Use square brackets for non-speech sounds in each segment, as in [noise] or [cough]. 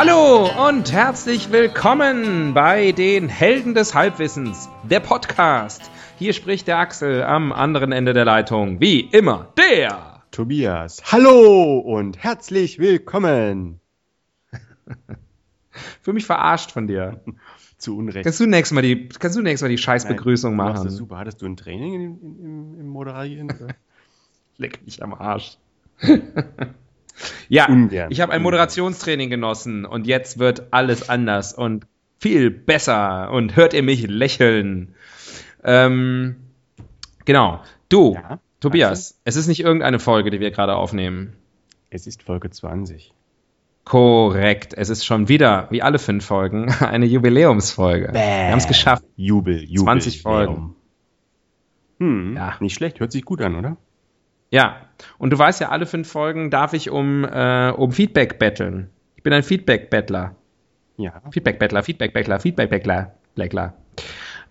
Hallo und herzlich willkommen bei den Helden des Halbwissens, der Podcast. Hier spricht der Axel am anderen Ende der Leitung, wie immer, der Tobias. Hallo und herzlich willkommen. [laughs] Für mich verarscht von dir. [laughs] Zu Unrecht. Kannst du nächstes Mal die, kannst du nächstes Mal die Scheißbegrüßung Nein, du machen? das super. Hattest du ein Training im, im, im Moderieren? oder? [laughs] Leck mich am Arsch. Ja, Ungern. ich habe ein. Moderationstraining genossen und jetzt wird alles anders und viel besser und hört ihr mich lächeln. Ähm, genau. Du, Ja, Tobias, es ist nicht irgendeine Folge, die wir gerade aufnehmen. Es ist Folge 20. Korrekt. Es ist schon wieder, wie alle fünf Folgen, [laughs] eine Jubiläumsfolge. Wir haben es geschafft. Jubel, Jubel. 20 Folgen. Hm, Ja. Nicht schlecht, hört sich gut an, oder? Ja. Und du weißt ja, alle fünf Folgen darf ich um, äh, um Feedback betteln. Ich bin ein Feedback-Bettler. Ja. Feedback-Bettler, Feedback-Bettler, Feedback-Bettler, Bettler.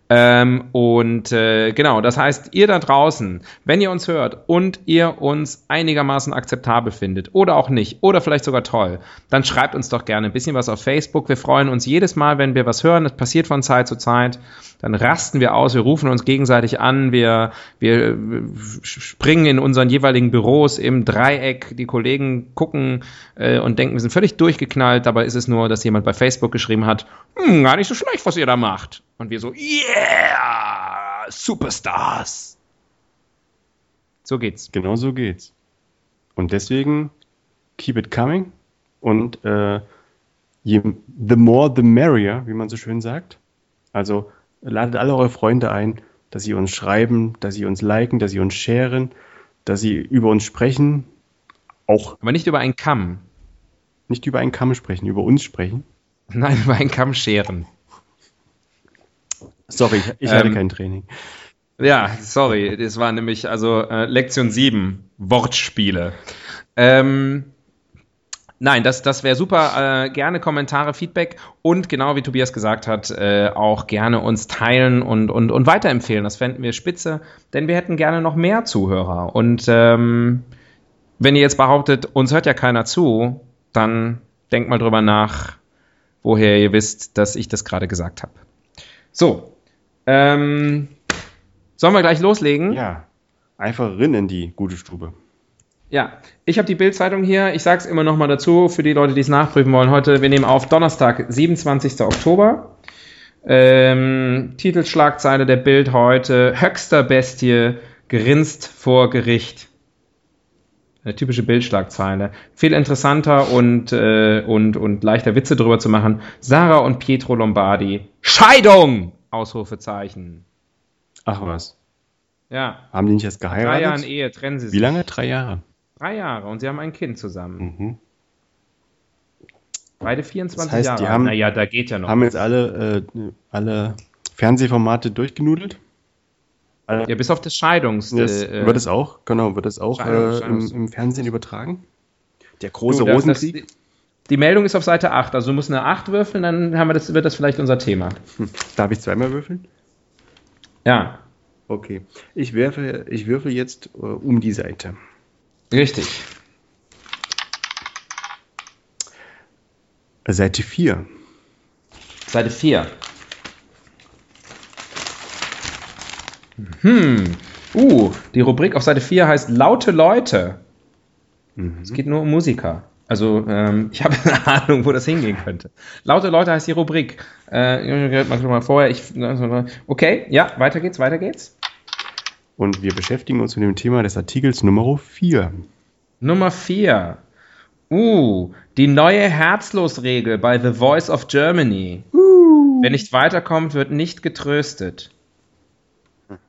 Ähm, und äh, genau, das heißt, ihr da draußen, wenn ihr uns hört und ihr uns einigermaßen akzeptabel findet oder auch nicht oder vielleicht sogar toll, dann schreibt uns doch gerne ein bisschen was auf Facebook. Wir freuen uns jedes Mal, wenn wir was hören. Das passiert von Zeit zu Zeit. Dann rasten wir aus, wir rufen uns gegenseitig an, wir, wir springen in unseren jeweiligen Büros im Dreieck. Die Kollegen gucken äh, und denken, wir sind völlig durchgeknallt. Dabei ist es nur, dass jemand bei Facebook geschrieben hat, hm, gar nicht so schlecht, was ihr da macht. Und wir so, yeah, Superstars. So geht's. Genau so geht's. Und deswegen keep it coming. Und äh, je, the more the merrier, wie man so schön sagt. Also ladet alle eure Freunde ein, dass sie uns schreiben, dass sie uns liken, dass sie uns sharen, dass sie über uns sprechen. Auch Aber nicht über einen Kamm. nicht über einen Kamm sprechen, über uns sprechen. Nein, über einen Kamm scheren. Sorry, ich, ich hatte Ähm, kein Training. Ja, sorry, das war nämlich also äh, Lektion 7, Wortspiele. Ähm, nein, das, das wäre super. Äh, gerne Kommentare, Feedback und genau wie Tobias gesagt hat, äh, auch gerne uns teilen und, und, und weiterempfehlen. Das fänden wir spitze, denn wir hätten gerne noch mehr Zuhörer. Und ähm, wenn ihr jetzt behauptet, uns hört ja keiner zu, dann denkt mal drüber nach, woher ihr wisst, dass ich das gerade gesagt habe. So, ähm, sollen wir gleich loslegen? Ja, einfach rin in die gute Stube. Ja, ich habe die Bildzeitung hier. Ich sage es immer noch mal dazu für die Leute, die es nachprüfen wollen. Heute, wir nehmen auf Donnerstag, 27. Oktober. Ähm, Titelschlagzeile der Bild heute: Höchster Bestie grinst vor Gericht. Eine typische Bildschlagzeile. Viel interessanter und, äh, und, und leichter Witze drüber zu machen. Sarah und Pietro Lombardi. Scheidung! Ausrufezeichen. Ach was. Ja, Haben die nicht erst drei geheiratet? Jahren Ehe trennen sie sich. Wie lange? Drei Jahre. Drei Jahre und sie haben ein Kind zusammen. Mhm. Beide 24 Das heißt, Jahre. die haben- naja, da geht ja noch. Haben jetzt alle, äh, alle Fernsehformate durchgenudelt? Alle, ja, bis auf das Scheidungs. das, äh, wird es auch, genau, wird es auch Scheidung- äh, im, Scheidungs- im Fernsehen übertragen? Der du, große das- Rosenkrieg? Das, die Meldung ist auf Seite 8, also du musst eine 8 würfeln, dann haben wir das, wird das vielleicht unser Thema. Hm. Darf ich zweimal würfeln? Ja, Okay. Ich werfe, ich würfel jetzt äh, um die Seite. Richtig. Seite 4. Seite 4. Hm. Uh, die Rubrik auf Seite 4 heißt Laute Leute. Mhm. Es geht nur um Musiker. Also, ähm, ich habe [laughs] eine Ahnung, wo das hingehen könnte. Laute Leute heißt die Rubrik. Äh, mal vorher. Ich, okay, ja, weiter geht's, weiter geht's. Und wir beschäftigen uns mit dem Thema des Artikels Nummer 4. Nummer 4. Uh, die neue Herzlosregel bei The Voice of Germany. Wer nicht weiterkommt, wird nicht getröstet.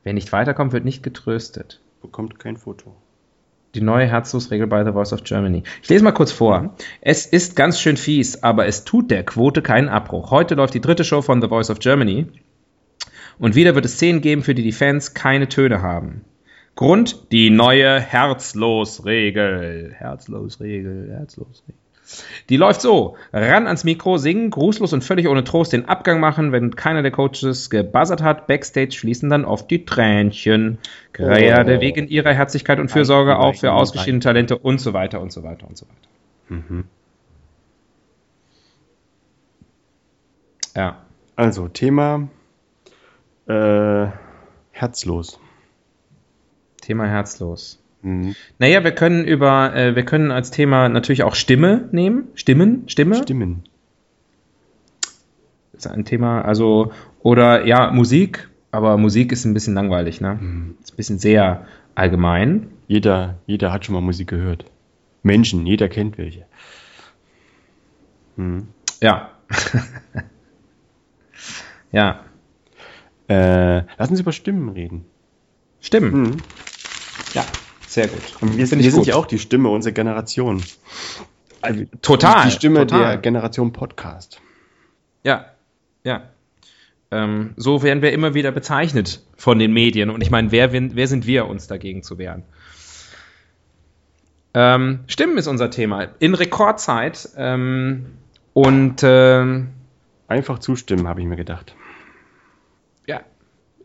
Wer nicht weiterkommt, wird nicht getröstet. Bekommt kein Foto. Die neue Herzlosregel bei The Voice of Germany. Ich lese mal kurz vor. Mhm. Es ist ganz schön fies, aber es tut der Quote keinen Abbruch. Heute läuft die dritte Show von The Voice of Germany. Und wieder wird es Szenen geben, für die die Fans keine Töne haben. Grund, die neue Herzlosregel. Herzlosregel, Herzlosregel. Die läuft so. Ran ans Mikro, singen, grußlos und völlig ohne Trost den Abgang machen, wenn keiner der Coaches gebuzzert hat. Backstage fließen dann oft die Tränchen. Gerade oh. wegen ihrer Herzlichkeit und Fürsorge auch für ausgeschiedene Talente und so weiter und so weiter und so weiter. Mhm. Ja. Also, Thema äh, herzlos. Thema herzlos. Mhm. Naja, wir können über, äh, wir können als Thema natürlich auch Stimme nehmen. Stimmen, Stimme. Stimmen. Ist ein Thema, also, oder ja, Musik, aber Musik ist ein bisschen langweilig, ne? Mhm. Ist ein bisschen sehr allgemein. Jeder, jeder hat schon mal Musik gehört. Menschen, jeder kennt welche. Mhm. Ja. [laughs] ja. Äh, lassen Sie über Stimmen reden. Stimmen. Mhm. Ja. Sehr gut. Und wir, sind, wir sind ja auch die Stimme unserer Generation. Also, total. Die Stimme total. der Generation Podcast. Ja, ja. Ähm, so werden wir immer wieder bezeichnet von den Medien. Und ich meine, wer, wer sind wir, uns dagegen zu wehren? Ähm, Stimmen ist unser Thema. In Rekordzeit. Ähm, und ähm, einfach zustimmen, habe ich mir gedacht.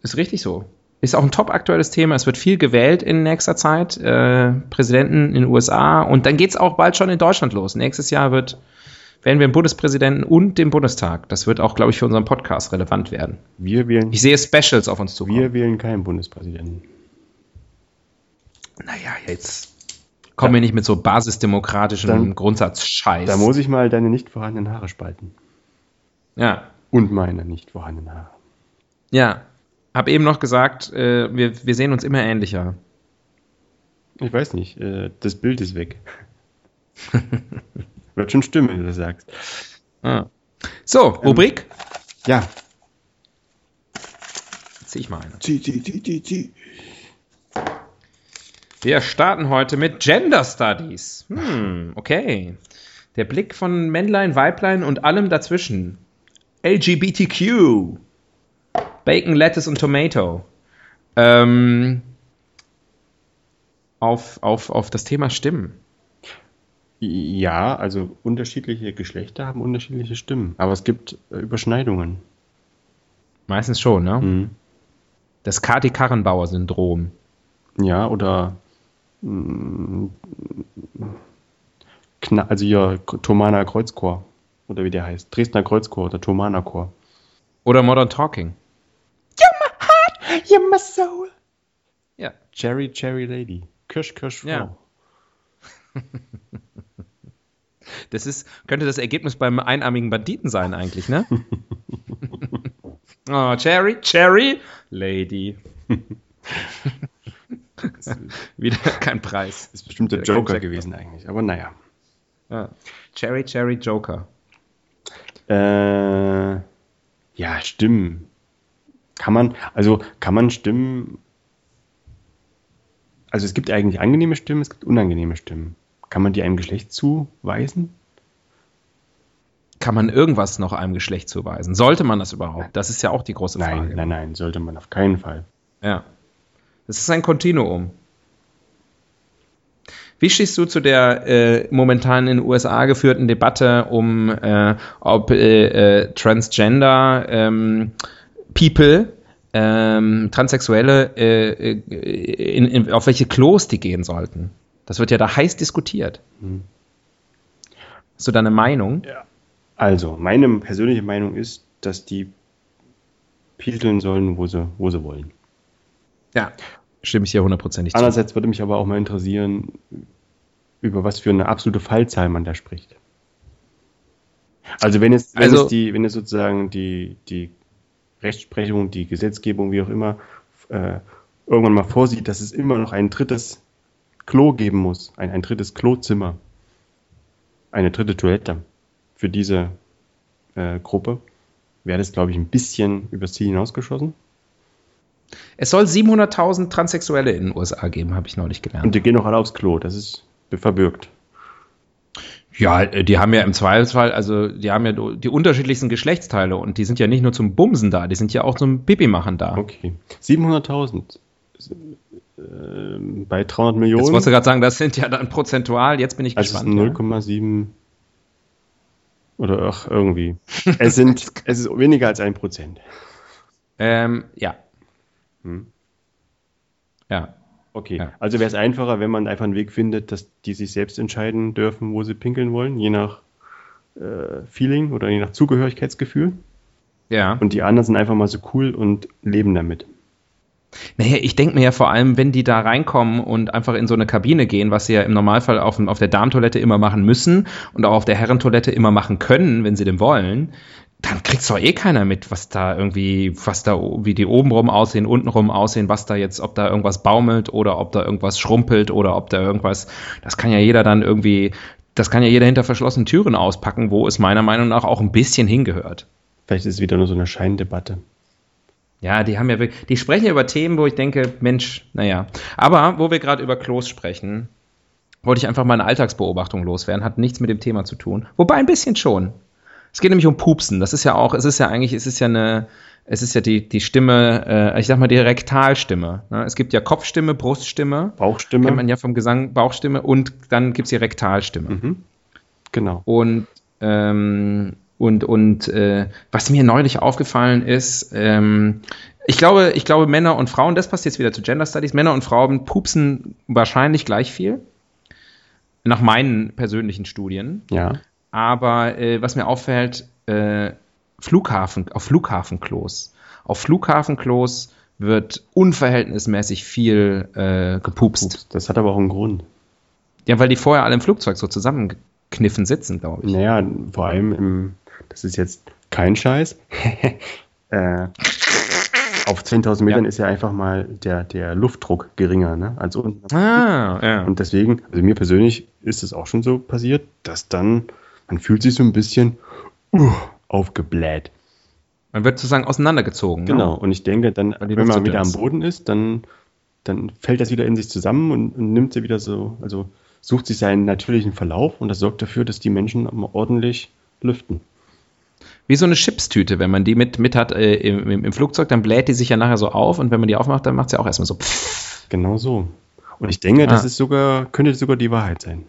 Ist richtig so. Ist auch ein top aktuelles Thema. Es wird viel gewählt in nächster Zeit. Äh, Präsidenten in den USA. Und dann geht es auch bald schon in Deutschland los. Nächstes Jahr wird, werden wir einen Bundespräsidenten und den Bundestag. Das wird auch, glaube ich, für unseren Podcast relevant werden. Wir wählen. Ich sehe Specials auf uns zukommen. Wir wählen keinen Bundespräsidenten. Naja, jetzt kommen wir nicht mit so basisdemokratischem Grundsatzscheiß. Da muss ich mal deine nicht vorhandenen Haare spalten. Ja. Und meine nicht vorhandenen Haare. Ja, habe eben noch gesagt, äh, wir, wir sehen uns immer ähnlicher. Ich weiß nicht, äh, das Bild ist weg. [laughs] Wird schon stimmen, wenn du das sagst. Ah. So, Rubrik? Ähm, ja. Zieh ich mal eine. Zieh, zieh, zieh, zieh, zieh. Wir starten heute mit Gender Studies. Hm, okay. Der Blick von Männlein, Weiblein und allem dazwischen. LGBTQ. Bacon, Lettuce und Tomato. Ähm, auf, auf, auf das Thema Stimmen. Ja, also unterschiedliche Geschlechter haben unterschiedliche Stimmen, aber es gibt äh, Überschneidungen. Meistens schon, ne? Mhm. Das Kati Karrenbauer-Syndrom. Ja, oder mh, mm, also hier Thomana Kreuzchor oder wie der heißt, Dresdner Kreuzchor oder Thomana Chor. Oder Modern Talking. You're my soul. Ja. Cherry, Cherry Lady. Kirsch, Kirsch, Frau. Ja. [laughs] Das ist, könnte das Ergebnis beim einarmigen Banditen sein, eigentlich, ne? [laughs] oh, Cherry, Cherry, Lady. [laughs] Wieder kein Preis. Das ist bestimmt der Joker gewesen, eigentlich, aber naja. Ja. Cherry, Cherry, Joker. Äh, ja, stimmen. Kann man, also kann man Stimmen, also es gibt eigentlich angenehme Stimmen, es gibt unangenehme Stimmen. Kann man die einem Geschlecht zuweisen? Kann man irgendwas noch einem Geschlecht zuweisen? Sollte man das überhaupt? Das ist ja auch die große Frage. Nein, nein, nein, sollte man auf keinen Fall. Ja. Das ist ein Kontinuum. Wie stehst du zu der äh, momentan in den USA geführten Debatte um, äh, ob äh, äh Transgender ähm, People, ähm, Transsexuelle, äh, in, in, auf welche Klos die gehen sollten. Das wird ja da heiß diskutiert. Hm. Hast du da eine Meinung? Ja. Also, meine persönliche Meinung ist, dass die pieseln sollen, wo sie, wo sie wollen. Ja, stimme ich hier hundertprozentig zu. Andererseits würde mich aber auch mal interessieren, über was für eine absolute Fallzahl man da spricht. Also wenn es, wenn also, es die, wenn es sozusagen die, die Rechtsprechung, die Gesetzgebung, wie auch immer, äh, irgendwann mal vorsieht, dass es immer noch ein drittes Klo geben muss, ein, ein drittes Klozimmer, eine dritte Toilette für diese äh, Gruppe, wäre das, glaube ich, ein bisschen übers Ziel hinausgeschossen. Es soll 700.000 Transsexuelle in den USA geben, habe ich neulich gelernt. Und die gehen auch alle aufs Klo, das ist verbürgt. Ja, die haben ja im Zweifelsfall, also die haben ja die unterschiedlichsten Geschlechtsteile und die sind ja nicht nur zum Bumsen da, die sind ja auch zum Pipi machen da. Okay. 700.000 äh, bei 300 Millionen. Jetzt wolltest du gerade sagen, das sind ja dann prozentual, jetzt bin ich also gespannt. Also 0,7 oder ach, irgendwie. es sind, [laughs] es ist weniger als ein Prozent. Ähm, ja. Hm. Ja. Okay, ja. also wäre es einfacher, wenn man einfach einen Weg findet, dass die sich selbst entscheiden dürfen, wo sie pinkeln wollen, je nach äh, Feeling oder je nach Zugehörigkeitsgefühl. Ja. Und die anderen sind einfach mal so cool und leben damit. Naja, ich denke mir ja vor allem, wenn die da reinkommen und einfach in so eine Kabine gehen, was sie ja im Normalfall auf, auf der Darmtoilette immer machen müssen und auch auf der Herrentoilette immer machen können, wenn sie denn wollen, dann kriegt's doch eh keiner mit, was da irgendwie, was da, wie die obenrum aussehen, untenrum aussehen, was da jetzt, ob da irgendwas baumelt oder ob da irgendwas schrumpelt oder ob da irgendwas, das kann ja jeder dann irgendwie, das kann ja jeder hinter verschlossenen Türen auspacken, wo es meiner Meinung nach auch ein bisschen hingehört. Vielleicht ist es wieder nur so eine Scheindebatte. Ja, die haben ja, die sprechen ja über Themen, wo ich denke, Mensch, naja. Aber wo wir gerade über Klos sprechen, wollte ich einfach mal eine Alltagsbeobachtung loswerden, hat nichts mit dem Thema zu tun. Wobei ein bisschen schon. Es geht nämlich um Pupsen. Das ist ja auch, es ist ja eigentlich, es ist ja eine, es ist ja die, die Stimme, äh, ich sag mal die Rektalstimme. Ne? Es gibt ja Kopfstimme, Bruststimme. Bauchstimme. Kennt man ja vom Gesang, Bauchstimme und dann gibt's die Rektalstimme. Mhm. Genau. Und, ähm, und, und äh, was mir neulich aufgefallen ist, ähm, ich glaube, ich glaube, Männer und Frauen, das passt jetzt wieder zu Gender Studies, Männer und Frauen pupsen wahrscheinlich gleich viel. Nach meinen persönlichen Studien. Ja. Aber äh, was mir auffällt, äh, Flughafen, auf Flughafenklos. Auf Flughafenklos wird unverhältnismäßig viel äh, gepupst. Das hat aber auch einen Grund. Ja, weil die vorher alle im Flugzeug so zusammengekniffen sitzen, glaube ich. Naja, vor allem im, das ist jetzt kein Scheiß. [laughs] äh, auf 10.000 Metern ja. ist ja einfach mal der, der Luftdruck geringer, ne, als unten. Ah, ja. Und deswegen, also mir persönlich ist es auch schon so passiert, dass dann man fühlt sich so ein bisschen uh, aufgebläht. Man wird sozusagen auseinandergezogen. Ne? Genau, ne? und ich denke, dann, wenn man wieder am Boden ist, dann, dann fällt das wieder in sich zusammen und, und nimmt sie wieder so, also sucht sich seinen natürlichen Verlauf und das sorgt dafür, dass die Menschen ordentlich lüften. Wie so eine Chipstüte, wenn man die mit, mit hat äh, im, im, Flugzeug, dann bläht die sich ja nachher so auf und wenn man die aufmacht, dann macht sie auch erstmal so. Pff. Genau so. Und ich denke, ah. das ist sogar, könnte sogar die Wahrheit sein.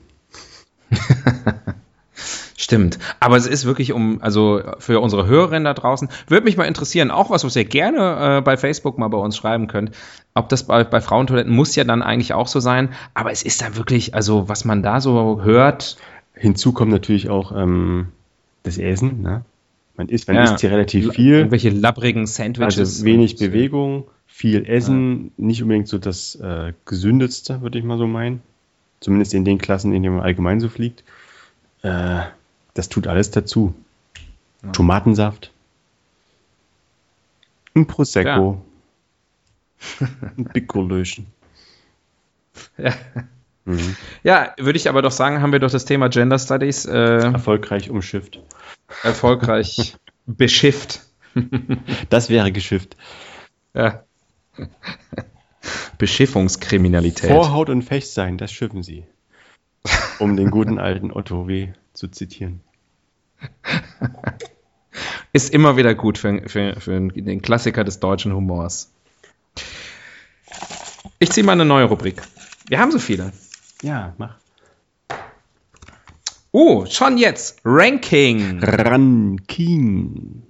[laughs] Stimmt. Aber es ist wirklich um, also für unsere Hörerinnen da draußen, würde mich mal interessieren, auch was, was ihr gerne äh, bei Facebook mal bei uns schreiben könnt. Ob das bei, bei Frauentoiletten muss ja dann eigentlich auch so sein, aber es ist da wirklich, also was man da so hört. Hinzu kommt natürlich auch ähm, das Essen, ne? Man isst, man ja. isst hier relativ viel. Irgendwelche labbrigen Sandwiches. Also wenig Bewegung, viel Essen, ja. nicht unbedingt so das äh, gesündetste, würde ich mal so meinen. Zumindest in den Klassen, in denen man allgemein so fliegt. Äh, das tut alles dazu. Ja. Tomatensaft. Ein Prosecco. Ja. ein Picolöchen. [laughs] Ja. Mhm. Ja, würde ich aber doch sagen, haben wir doch das Thema Gender Studies äh, erfolgreich umschifft. Erfolgreich [laughs] beschifft. das wäre geschifft. Ja. Beschiffungskriminalität. Vorhaut und Fecht sein, das schiffen sie. Um den guten alten Otto W. zu zitieren. [laughs] Ist immer wieder gut für, für, für den Klassiker des deutschen Humors. Ich ziehe mal eine neue Rubrik. Wir haben so viele. Ja, mach. Oh, schon jetzt. Ranking. Ranking.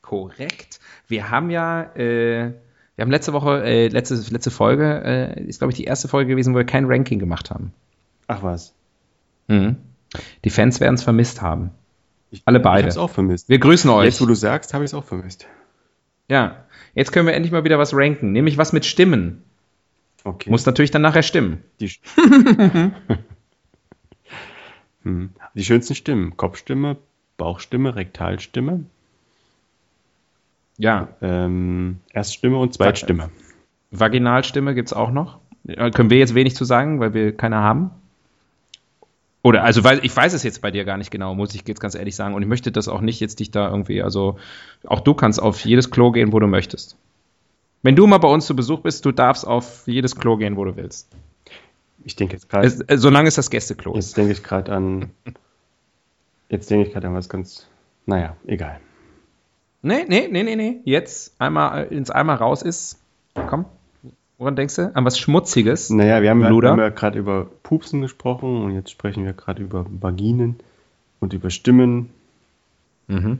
Korrekt. Wir haben ja, äh, wir haben letzte Woche, äh, letzte, letzte Folge, äh, ist glaube ich die erste Folge gewesen, wo wir kein Ranking gemacht haben. Ach was. Mhm. Die Fans werden es vermisst haben. Ich, Alle beide. Ich habe es auch vermisst. Wir grüßen euch. Jetzt, wo du sagst, habe ich es auch vermisst. Ja. Jetzt können wir endlich mal wieder was ranken, nämlich was mit Stimmen. Okay. Muss natürlich dann nachher stimmen. Die, [laughs] hm. Die schönsten Stimmen. Kopfstimme, Bauchstimme, Rektalstimme. Ja. Ähm, Erststimme und Zweitstimme. Vaginalstimme gibt es auch noch. Können wir jetzt wenig zu sagen, weil wir keine haben. Oder, also, weil ich weiß es jetzt bei dir gar nicht genau, muss ich jetzt ganz ehrlich sagen. Und ich möchte das auch nicht jetzt dich da irgendwie, also, auch du kannst auf jedes Klo gehen, wo du möchtest. Wenn du mal bei uns zu Besuch bist, du darfst auf jedes Klo gehen, wo du willst. Ich denke jetzt gerade. Äh, solange es das Gästeklo ist. Jetzt denke ich gerade an. Jetzt denke ich gerade an was ganz. Naja, egal. Nee, nee, nee, nee, nee. Jetzt einmal äh, ins Eimer raus ist. Komm. Woran denkst du? An was Schmutziges? Naja, wir haben, ja- wir Luder? haben ja gerade über Pupsen gesprochen und jetzt sprechen wir gerade über Vaginen und über Stimmen. Mhm.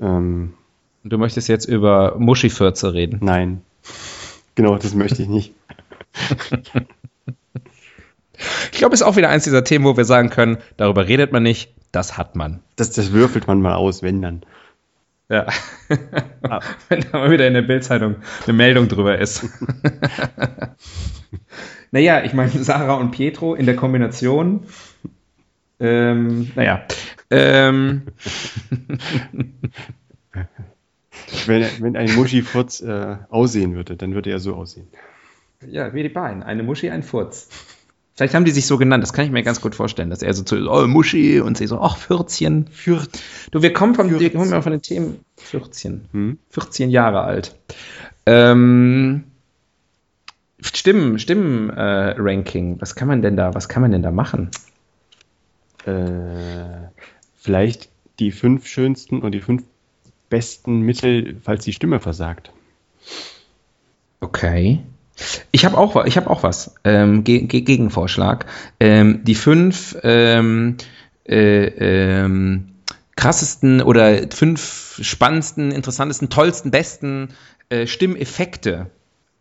Ähm, Und du möchtest jetzt über Muschifürze reden. nein. Genau, das möchte ich nicht. Ich glaube, es ist auch wieder eins dieser Themen, wo wir sagen können, darüber redet man nicht, das hat man. Das, das würfelt man mal aus, wenn dann. Ja. [laughs] Wenn da mal wieder in der Bildzeitung eine Meldung drüber ist. [laughs] naja, ich meine, Sarah und Pietro in der Kombination. Ähm, naja. Ähm, [laughs] Wenn, wenn ein Muschifurz äh, aussehen würde, dann würde er so aussehen. ja, wie die beiden. Eine Muschi, ein Furz. Vielleicht haben die sich so genannt, das kann ich mir ganz gut vorstellen, dass er so zu, oh, Muschi und sie so, ach, Fürzchen. Fürth. Du, wir kommen, vom, wir kommen von den Themen 14. Hm? 14 Jahre alt. Ähm, Stimmen, Stimmen äh, Ranking. Was kann man denn da, was kann man denn da machen? Äh, vielleicht die fünf schönsten und die fünf besten Mittel, falls die Stimme versagt. Okay. Ich habe auch, ich hab auch was. Ähm, Ge Ge Gegenvorschlag. Ähm, die fünf ähm, äh, ähm, krassesten oder fünf spannendsten, interessantesten, tollsten, besten äh, Stimmeffekte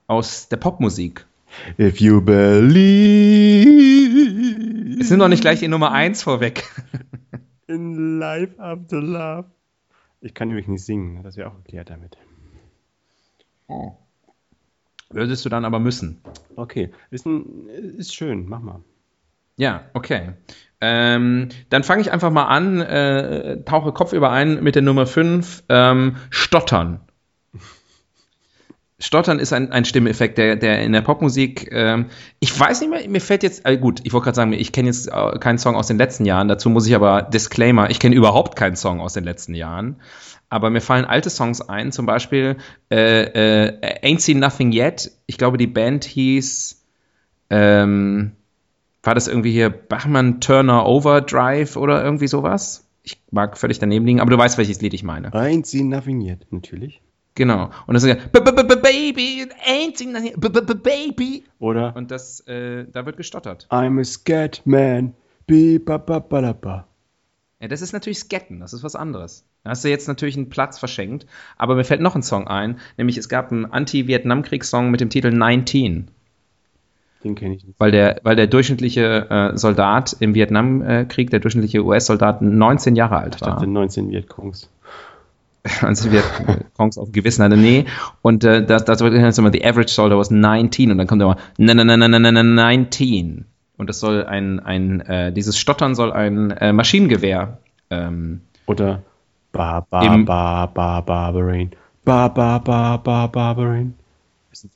aus der Popmusik. If you believe Jetzt nimm doch nicht gleich die Nummer eins vorweg. [laughs] in life after love. Ich kann nämlich nicht singen, das wäre auch erklärt damit. Würdest du dann aber müssen. Okay, ist, ein, ist schön, mach mal. Ja, okay. Ähm, dann fange ich einfach mal an, äh, tauche kopfüber ein mit der Nummer 5, ähm, Stottern. [laughs] Stottern ist ein, ein Stimmeffekt, der, der in der Popmusik, ähm, ich weiß nicht mehr, mir fällt jetzt, äh, gut, ich wollte gerade sagen, ich kenne jetzt äh, keinen Song aus den letzten Jahren, dazu muss ich aber Disclaimer, ich kenne überhaupt keinen Song aus den letzten Jahren, aber mir fallen alte Songs ein, zum Beispiel äh, äh, Ain't Seen Nothing Yet, ich glaube die Band hieß, ähm, war das irgendwie hier Bachmann Turner Overdrive oder irgendwie sowas? Ich mag völlig daneben liegen, aber du weißt, welches Lied ich meine. Ain't seen nothing yet, natürlich. Genau. Und das ist ja Baby, ain't seen nothing- B- Baby. Oder Und das, äh, da wird gestottert. I'm a scat man. Bi, ba, ba, ba, ba. Ja, das ist natürlich Sketten, das ist was anderes. Da hast du jetzt natürlich einen Platz verschenkt, aber mir fällt noch ein Song ein, nämlich es gab einen Anti-Vietnamkriegssong mit dem Titel 19. Den kenne ich nicht. weil der, weil der durchschnittliche äh, Soldat im Vietnamkrieg, der durchschnittliche US-Soldat 19 Jahre alt Ich dachte war. 19 Vietcongs. [laughs] Also Vietcongs auf gewissen hatte, nee. Und äh, das, das wird immer, the average soldier was 19 und dann kommt immer, na, na, na, na, na, na, 19. Und das soll ein, ein äh, dieses Stottern soll ein äh, Maschinengewehr ähm, Oder ba, ba, Im- ba, ba, Barbarain. Ba, ba, ba, ba, Barbarain.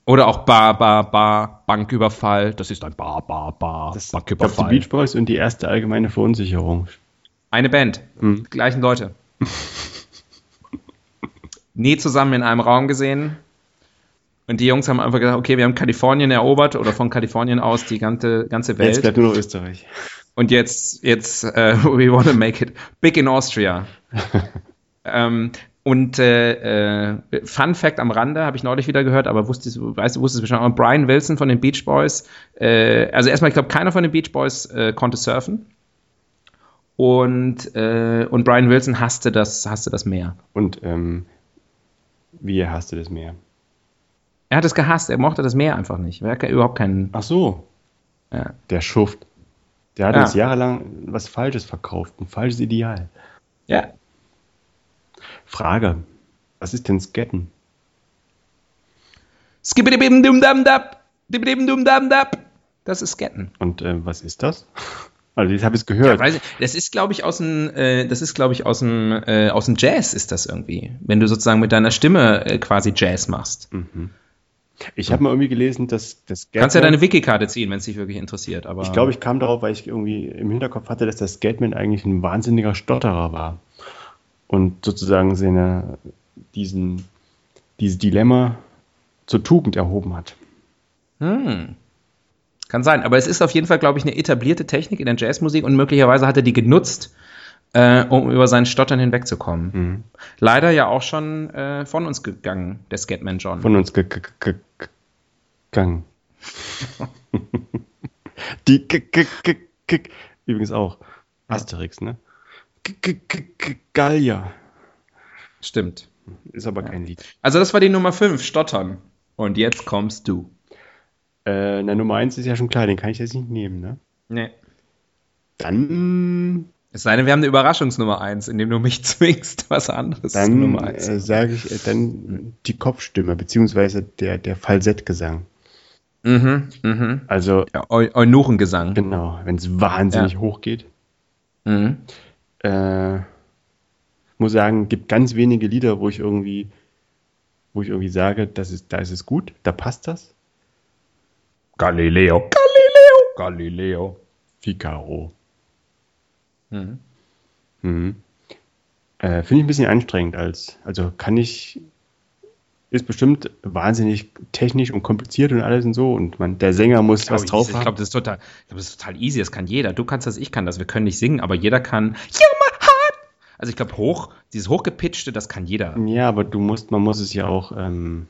oder auch Ba, Ba, Ba, Banküberfall. Das ist ein Ba, Ba, Ba, Das glaube, die Banküberfall. Beach Boys und die erste allgemeine Verunsicherung. Eine Band, Hm. gleichen Leute. [laughs] Nie zusammen in einem Raum gesehen. Und die Jungs haben einfach gesagt, okay, wir haben Kalifornien erobert oder von Kalifornien aus die ganze, ganze Jetzt Welt. bleibt nur noch Österreich. Und jetzt, jetzt, äh, [laughs] we want to make it big in Austria. [laughs] ähm, und äh, äh, Fun Fact am Rande, habe ich neulich wieder gehört, aber wusste es, weißt, du, wusste es auch. Brian Wilson von den Beach Boys. Äh, also erstmal, ich glaube, keiner von den Beach Boys äh, konnte surfen. Und, äh, und Brian Wilson hasste das, hasste das Meer. Und ähm, wie hast du das mehr? Er hat es gehasst, er mochte das Meer einfach nicht. Er hat überhaupt keinen. Ach so, Ja. der Schuft. Der hat Ja. uns jahrelang was Falsches verkauft, ein falsches Ideal. ja. Frage, was ist denn Sketten? Das ist Sketten. Und äh, was ist das? [laughs] Also ich habe es gehört. Ich, das ist, glaube ich, aus dem, äh, das ist, glaube ich, aus dem, äh, aus dem Jazz ist das irgendwie. Wenn du sozusagen mit deiner Stimme äh, quasi Jazz machst. Ich habe mal irgendwie gelesen, dass das Du kannst ja deine Wiki-Karte ziehen, wenn es dich wirklich interessiert. Aber Ich glaube, ich kam darauf, weil ich irgendwie im Hinterkopf hatte, dass der Skatman eigentlich ein wahnsinniger Stotterer war. Und sozusagen seine, diesen, dieses Dilemma zur Tugend erhoben hat. Hm. Kann sein, aber es ist auf jeden Fall, glaube ich, eine etablierte Technik in der Jazzmusik und möglicherweise hat er die genutzt, äh, um über seinen Stottern hinwegzukommen. Mhm. Leider ja auch schon äh, von uns gegangen, der Scatman John. Von uns ge- ge- ge- gegangen. [laughs] die ge- übrigens auch Asterix, ne? Gallia. Stimmt. Ist aber kein Lied. Also das war die Nummer 5, Stottern. Und jetzt kommst du. Äh, na, Nummer 1 ist ja schon klar, den kann ich jetzt nicht nehmen, ne? Nee. Dann, Es sei denn, wir haben eine Überraschungsnummer 1, indem du mich [laughs] zwingst, was anderes zu dann Nummer 1. äh, sage ich äh, dann die Kopfstimme, beziehungsweise der, der Falsettgesang. mhm, mhm. Also, Ja, Eu Eunuchengesang. genau, wenn es wahnsinnig Ja. hoch geht. Mhm. Äh, muss sagen, gibt ganz wenige Lieder, wo ich irgendwie, wo ich irgendwie sage, das ist, da ist es gut, da passt das. Galileo. Galileo. Galileo. Figaro. Mhm. Mhm. Äh, Finde ich ein bisschen anstrengend als, also kann ich, ist bestimmt wahnsinnig technisch und kompliziert und alles und so und man, der Sänger muss was ich drauf ich haben. glaube, das, ist total- ich glaub, das ist total easy, das kann jeder. Du kannst das, ich kann das, wir können nicht singen, aber jeder kann. Also ich glaube, hoch, dieses hochgepitchte, das kann jeder. Ja, aber du musst, man muss es ja auch ähm,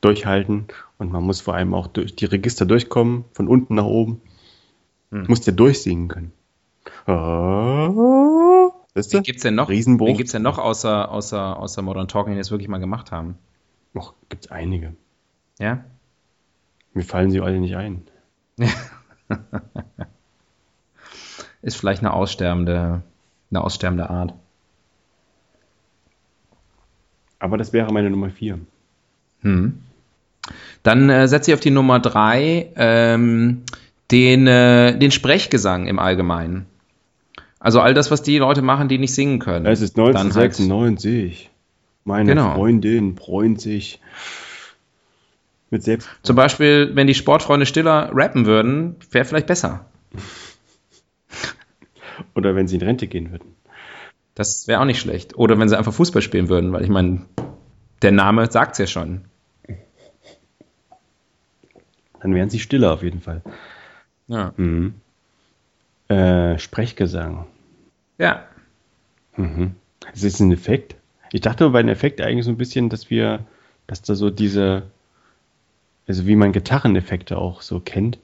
durchhalten und man muss vor allem auch durch die Register durchkommen, von unten nach oben. Hm. Du musst ja durchsingen können. Weißt? Wen gibt's denn noch? Riesenbruch. Wen gibt's denn noch außer, außer, außer Modern Talking, die das wirklich mal gemacht haben? Och, gibt's einige. Ja? Mir fallen sie alle nicht ein. [laughs] Ist vielleicht eine aussterbende, eine aussterbende Art. Aber das wäre meine Nummer vier. Hm. Dann äh, setze ich auf die Nummer drei ähm, den, äh, den Sprechgesang im Allgemeinen. Also all das, was die Leute machen, die nicht singen können. Es ist Dann halt- 1996. Meine Genau. Freundin freut sich mit selbst. Zum Beispiel, wenn die Sportfreunde Stiller rappen würden, wäre vielleicht besser. [laughs] Oder wenn sie in Rente gehen würden. Das wäre auch nicht schlecht. Oder wenn sie einfach Fußball spielen würden, weil ich meine, der Name sagt's ja schon. Dann wären sie stiller auf jeden Fall. Ja. Mhm. Äh, Sprechgesang. Ja. Mhm. Ist das ein Effekt? Ich dachte bei einem Effekt eigentlich so ein bisschen, dass wir, dass da so diese, also wie man Gitarreneffekte auch so kennt,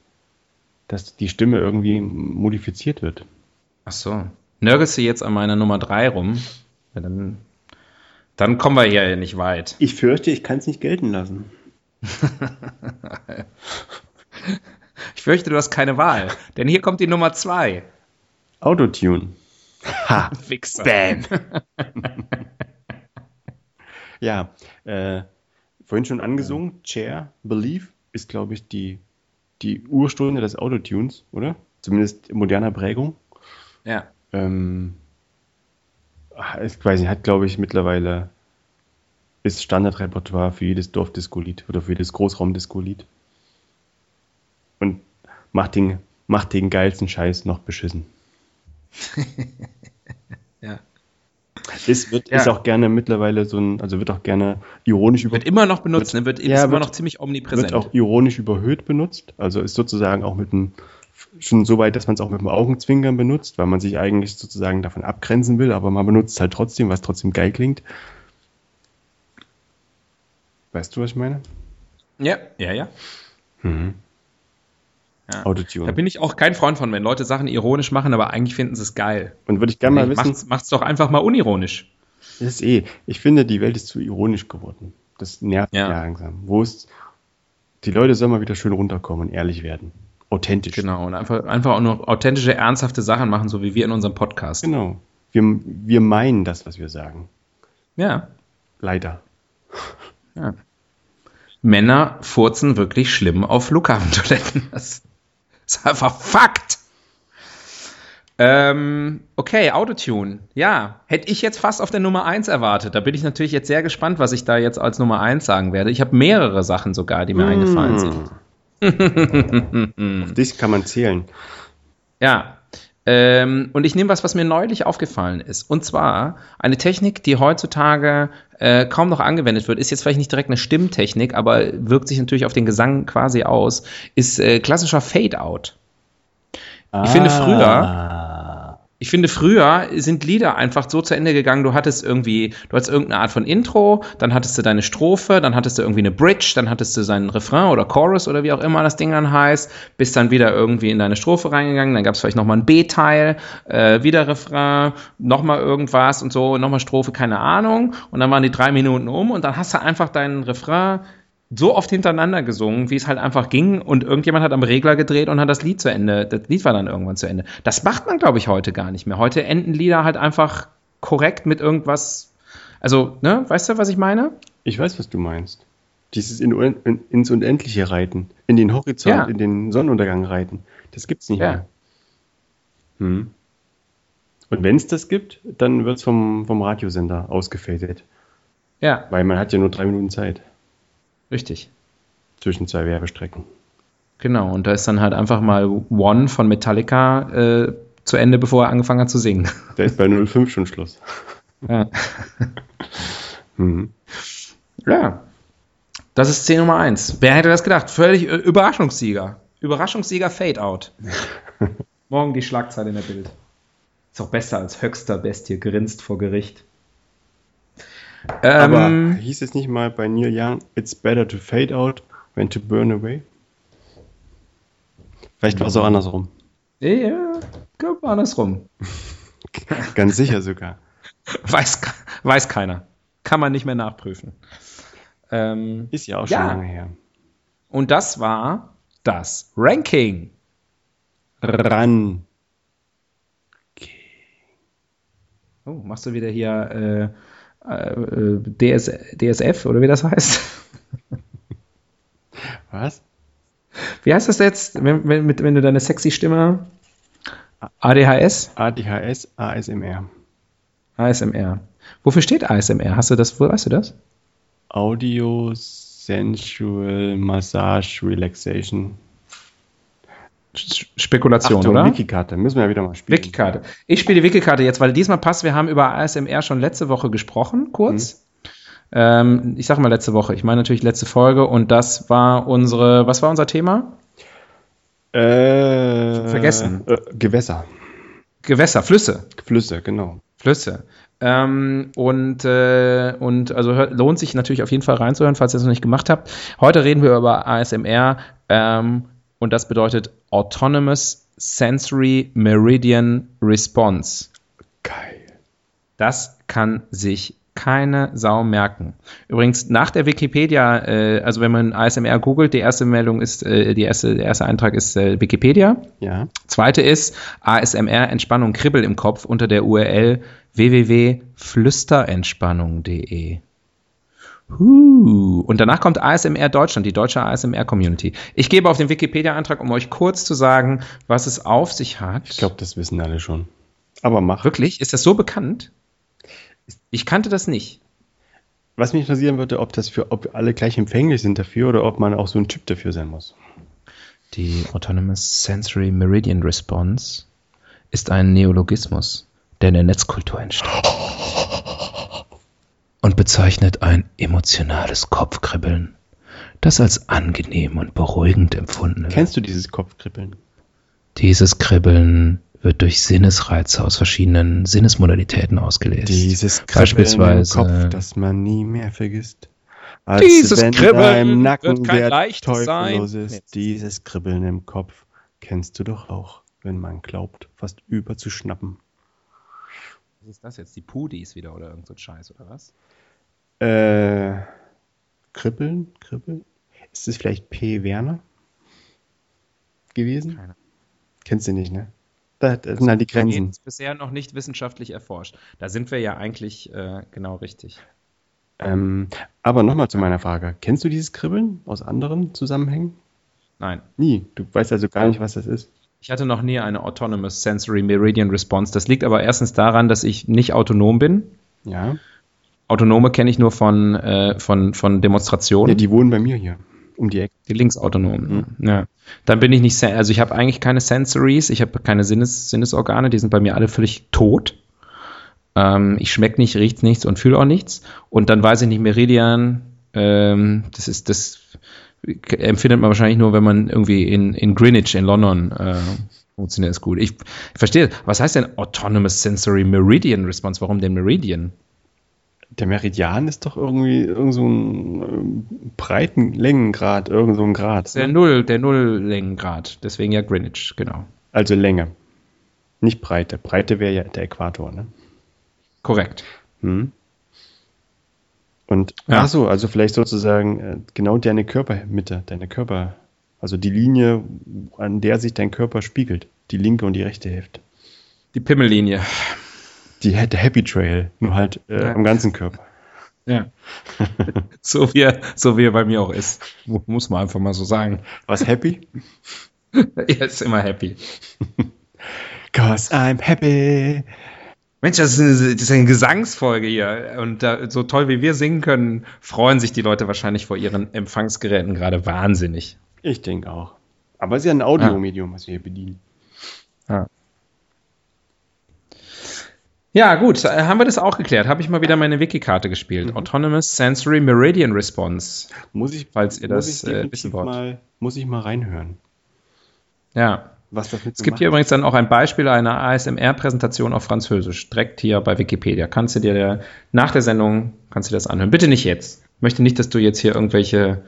dass die Stimme irgendwie modifiziert wird. Ach so. Nörgelst du jetzt an meiner Nummer drei rum? Ja, dann, dann kommen wir hier nicht weit. Ich fürchte, ich kann es nicht gelten lassen. [laughs] Ich fürchte, du hast keine Wahl. Denn hier kommt die Nummer zwei. Autotune. Ha, Wichser. bam. [laughs] ja, äh, vorhin schon angesungen, Chair, Believe ist, glaube ich, die, die Urstunde des Autotunes, oder? Zumindest in moderner Prägung. Ja. Ähm, ich weiß nicht, hat, glaube ich, mittlerweile ist Standardrepertoire für jedes Dorfdisco-Lied oder für jedes Großraumdisco-Lied. Und macht den, macht den geilsten Scheiß noch beschissen. [laughs] ja. Ist, wird, Ja. ist auch gerne mittlerweile so ein, also wird auch gerne ironisch über, Wird immer noch benutzt, ne? wird, Ja, immer wird- noch ziemlich omnipräsent. wird auch ironisch überhöht benutzt. Also ist sozusagen auch mit einem, schon so weit, dass man es auch mit dem Augenzwinkern benutzt, weil man sich eigentlich sozusagen davon abgrenzen will, aber man benutzt es halt trotzdem, was trotzdem geil klingt. Weißt du, was ich meine? ja, ja, ja. Ja. Autotune. Da bin ich auch kein Freund von, wenn Leute Sachen ironisch machen, aber eigentlich finden sie es geil. Und würde ich gerne mal wissen, macht's, macht's doch einfach mal unironisch. das ist eh, ich finde, die Welt ist zu ironisch geworden. Das nervt Ja. ja langsam. Wo ist, die Leute sollen mal wieder schön runterkommen und ehrlich werden. Authentisch. Genau. Und einfach, einfach auch nur authentische, ernsthafte Sachen machen, so wie wir in unserem Podcast. Genau. Wir, wir meinen das, was wir sagen. Ja. Leider. ja. Männer furzen wirklich schlimm auf Flughafentoiletten. Das [laughs] ist einfach Fakt. Ähm, okay, Autotune. Ja, hätte ich jetzt fast auf der Nummer 1 erwartet. Da bin ich natürlich jetzt sehr gespannt, was ich da jetzt als Nummer 1 sagen werde. Ich habe mehrere Sachen sogar, die mir eingefallen sind. [laughs] Auf dich kann man zählen. Ja. Ähm, und ich nehme was, was mir neulich aufgefallen ist. Und zwar eine Technik, die heutzutage äh, kaum noch angewendet wird, ist jetzt vielleicht nicht direkt eine Stimmtechnik, aber wirkt sich natürlich auf den Gesang quasi aus, ist äh, klassischer Fade-Out. Ich finde früher, ich finde früher sind Lieder einfach so zu Ende gegangen, du hattest irgendwie, du hattest irgendeine Art von Intro, dann hattest du deine Strophe, dann hattest du irgendwie eine Bridge, dann hattest du seinen Refrain oder Chorus oder wie auch immer das Ding dann heißt, bist dann wieder irgendwie in deine Strophe reingegangen, dann gab es vielleicht nochmal ein B-Teil, äh, wieder Refrain, nochmal irgendwas und so, nochmal Strophe, keine Ahnung, und dann waren die drei Minuten um und dann hast du einfach deinen Refrain so oft hintereinander gesungen, wie es halt einfach ging und irgendjemand hat am Regler gedreht und hat das Lied zu Ende, das Lied war dann irgendwann zu Ende. Das macht man, glaube ich, heute gar nicht mehr. Heute enden Lieder halt einfach korrekt mit irgendwas, also, ne, weißt du, was ich meine? Ich weiß, was du meinst. Dieses in, in, ins Unendliche reiten, in den Horizont, Ja. in den Sonnenuntergang reiten, das gibt's nicht Ja. mehr. Hm. Und wenn es das gibt, dann wird's vom, vom Radiosender ausgefadet, Ja, weil man hat ja nur drei Minuten Zeit richtig. zwischen zwei Werbestrecken. Genau, und da ist dann halt einfach mal One von Metallica äh, zu Ende, bevor er angefangen hat zu singen. [laughs] Da ist bei 05 schon Schluss. Ja. [laughs] Mhm. ja. Das ist Szene Nummer 1. Wer hätte das gedacht? Völlig äh, Überraschungssieger. Überraschungssieger Fade Out. [laughs] Morgen die Schlagzeile in der Bild. Ist auch besser als höchster Bestie grinst vor Gericht. Aber Ähm, hieß es nicht mal bei Neil Young, it's better to fade out than to burn away? Vielleicht war es auch andersrum. ja, glaub mal andersrum. [laughs] Ganz sicher sogar. Weiß, weiß keiner. Kann man nicht mehr nachprüfen. Ähm, Ist ja auch schon Ja. lange her. und das war das Ranking. Ran. Oh, machst du wieder hier äh, äh, DS, DSF oder wie das heißt? [laughs] Was? Wie heißt das jetzt, wenn, wenn, wenn du deine sexy Stimme ADHS? ADHS, ASMR. ASMR. Wofür steht ASMR? Hast du das, wo weißt du das? Audio Sensual Massage Relaxation. Spekulation, Achtung, oder? Wikikarte. Müssen wir ja wieder mal spielen. Wikikarte. Ich spiele die Wikikarte jetzt, weil diesmal passt, wir haben über ASMR schon letzte Woche gesprochen, kurz. Ähm, ich sage mal letzte Woche, ich meine natürlich letzte Folge und das war unsere, was war unser Thema? Äh, Vergessen. Äh, Gewässer. Gewässer, Flüsse. Flüsse, genau. Flüsse. Ähm, und, äh, und also hört, lohnt sich natürlich auf jeden Fall reinzuhören, falls ihr das noch nicht gemacht habt. Heute reden wir über ASMR ähm, und das bedeutet Autonomous Sensory Meridian Response. Geil. Das kann sich keine Sau merken. Übrigens, nach der Wikipedia, äh, also wenn man ASMR googelt, die erste Meldung ist, äh, die erste, der erste Eintrag ist äh, Wikipedia. Ja. Zweite ist ASMR Entspannung Kribbel im Kopf unter der URL www.flüsterentspannung.de. Huh. Und danach kommt ASMR Deutschland, die deutsche ASMR Community. Ich gebe auf den Wikipedia-Eintrag, um euch kurz zu sagen, was es auf sich hat. Ich glaube, das wissen alle schon. Aber mach. Wirklich? Ist das so bekannt? Ich kannte das nicht. Was mich interessieren würde, ob das für, ob alle gleich empfänglich sind dafür oder ob man auch so ein Typ dafür sein muss. Die Autonomous Sensory Meridian Response ist ein Neologismus, der in der Netzkultur entsteht. [laughs] Und bezeichnet ein emotionales Kopfkribbeln, das als angenehm und beruhigend empfunden wird. Kennst du dieses Kopfkribbeln? Dieses Kribbeln wird durch Sinnesreize aus verschiedenen Sinnesmodalitäten ausgelöst. Dieses Kribbeln Beispielsweise- im Kopf, das man nie mehr vergisst. Als Dieses wenn Kribbeln deinem Nacken wird kein der leichtes sein. ist. Dieses Kribbeln im Kopf kennst du doch auch, wenn man glaubt, fast überzuschnappen. Was ist das jetzt? Die Pudis wieder oder irgend so ein Scheiß oder was? Äh, kribbeln? Kribbeln? Ist es vielleicht P. Werner gewesen? Keine Kennst du nicht, ne? Da, das sind halt die Grenzen. Ist bisher noch nicht wissenschaftlich erforscht. Da sind wir ja eigentlich äh, genau richtig. Ähm, aber nochmal zu meiner Frage. Kennst du dieses Kribbeln aus anderen Zusammenhängen? Nein. Nie. Du weißt also gar nicht, was das ist. Ich hatte noch nie eine Autonomous Sensory Meridian Response. Das liegt aber erstens daran, dass ich nicht autonom bin. Ja. Autonome kenne ich nur von, äh, von, von Demonstrationen. ja die wohnen bei mir hier. um die Ecke. Die linksautonomen. Mhm. Ja. Dann bin ich nicht, also ich habe eigentlich keine Sensories, ich habe keine Sinnes, Sinnesorgane, die sind bei mir alle völlig tot. Ähm, ich schmecke nicht, riecht nichts und fühle auch nichts. Und dann weiß ich nicht, Meridian, ähm, das ist, das empfindet man wahrscheinlich nur, wenn man irgendwie in, in Greenwich in London äh, funktioniert es gut. Ich, ich verstehe, was heißt denn Autonomous Sensory Meridian Response? Warum denn Meridian? Der Meridian ist doch irgendwie irgend so ein äh, breiten Längengrad, irgend so ein Grad. Der Null, der Nulllängengrad, deswegen ja Greenwich, genau. Also Länge, nicht Breite. Breite wäre ja der Äquator, ne? Korrekt. Hm. Und ja. ach so, also vielleicht sozusagen äh, genau deine Körpermitte, deine Körper, also die Linie, an der sich dein Körper spiegelt, die linke und die rechte Hälfte. Die Pimmellinie. Die der Happy Trail, nur halt äh, ja. am ganzen Körper. Ja. [laughs] so, wie er, so wie er bei mir auch ist. Muss man einfach mal so sagen. Was happy? [laughs] er ist immer happy. [laughs] Cause I'm happy. Mensch, das ist, eine, das ist eine Gesangsfolge hier. Und da, so toll wie wir singen können, freuen sich die Leute wahrscheinlich vor ihren Empfangsgeräten gerade wahnsinnig. Ich denke auch. Aber es ist ja ein Audiomedium, ja. was wir hier bedienen. Ja. Ja, gut, äh, haben wir das auch geklärt. Habe ich mal wieder meine Wiki-Karte gespielt. Mhm. Autonomous Sensory Meridian Response. Muss ich, falls ihr das äh, wissen wollt. Mal, muss ich mal reinhören. Ja, was das Es gibt hier übrigens dann auch ein Beispiel einer ASMR-Präsentation auf Französisch, direkt hier bei Wikipedia. Kannst du dir der, nach der Sendung, kannst du das anhören. Bitte nicht jetzt. Ich möchte nicht, dass du jetzt hier irgendwelche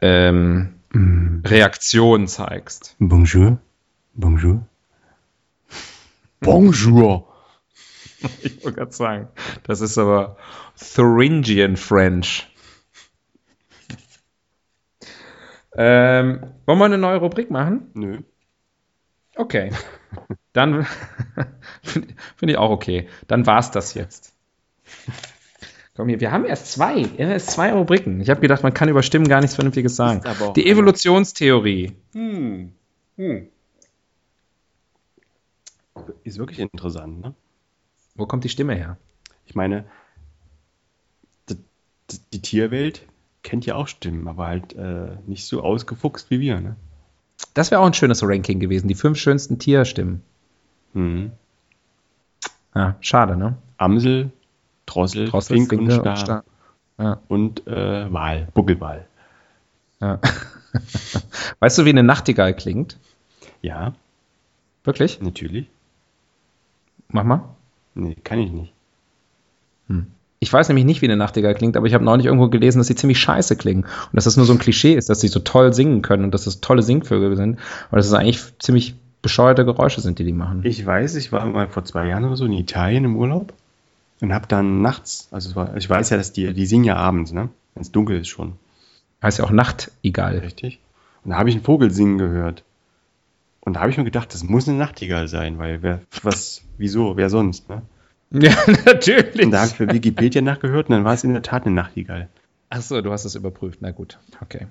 ähm, mm. Reaktionen zeigst. Bonjour. Bonjour. Bonjour. [laughs] ich wollte gerade sagen, das ist aber Thuringian French. Ähm, wollen wir eine neue Rubrik machen? Nö. Okay. Dann [laughs] finde find ich auch okay. Dann war es das jetzt. Komm hier, wir haben erst zwei, erst zwei Rubriken. Ich habe gedacht, man kann über Stimmen gar nichts Vernünftiges sagen. Die Evolutionstheorie. Hm. Hm. Ist wirklich interessant, ne? Wo kommt die Stimme her? Ich meine, die, die Tierwelt kennt ja auch Stimmen, aber halt äh, nicht so ausgefuchst wie wir, ne? Das wäre auch ein schönes Ranking gewesen. Die fünf schönsten Tierstimmen. Mhm. Ja, schade, ne? Amsel, Drossel, Drossel Fink und Star. Und, Star. Ja. und äh, Wal, Buckelwal. Ja. [laughs] weißt du, wie eine Nachtigall klingt? Ja. Wirklich? Natürlich. Mach mal. Nee, kann ich nicht. Hm. Ich weiß nämlich nicht, wie eine Nachtigall klingt, aber ich habe neulich irgendwo gelesen, dass sie ziemlich scheiße klingen. Und dass das nur so ein Klischee ist, dass sie so toll singen können und dass das tolle Singvögel sind. Und dass es eigentlich ziemlich bescheuerte Geräusche sind, die die machen. Ich weiß, ich war mal vor zwei Jahren oder so in Italien im Urlaub und habe dann nachts, also war, ich weiß ja, dass die, die singen ja abends, ne? Wenn es dunkel ist schon. Heißt ja auch Nachtigall. Richtig. Und da habe ich einen Vogel singen gehört. Und da habe ich mir gedacht, das muss eine Nachtigall sein, weil wer, was, wieso, wer sonst, ne? Ja, [laughs] natürlich. Und da habe ich für Wikipedia nachgehört und dann war es in der Tat eine Nachtigall. Achso, du hast es überprüft. Na gut, okay.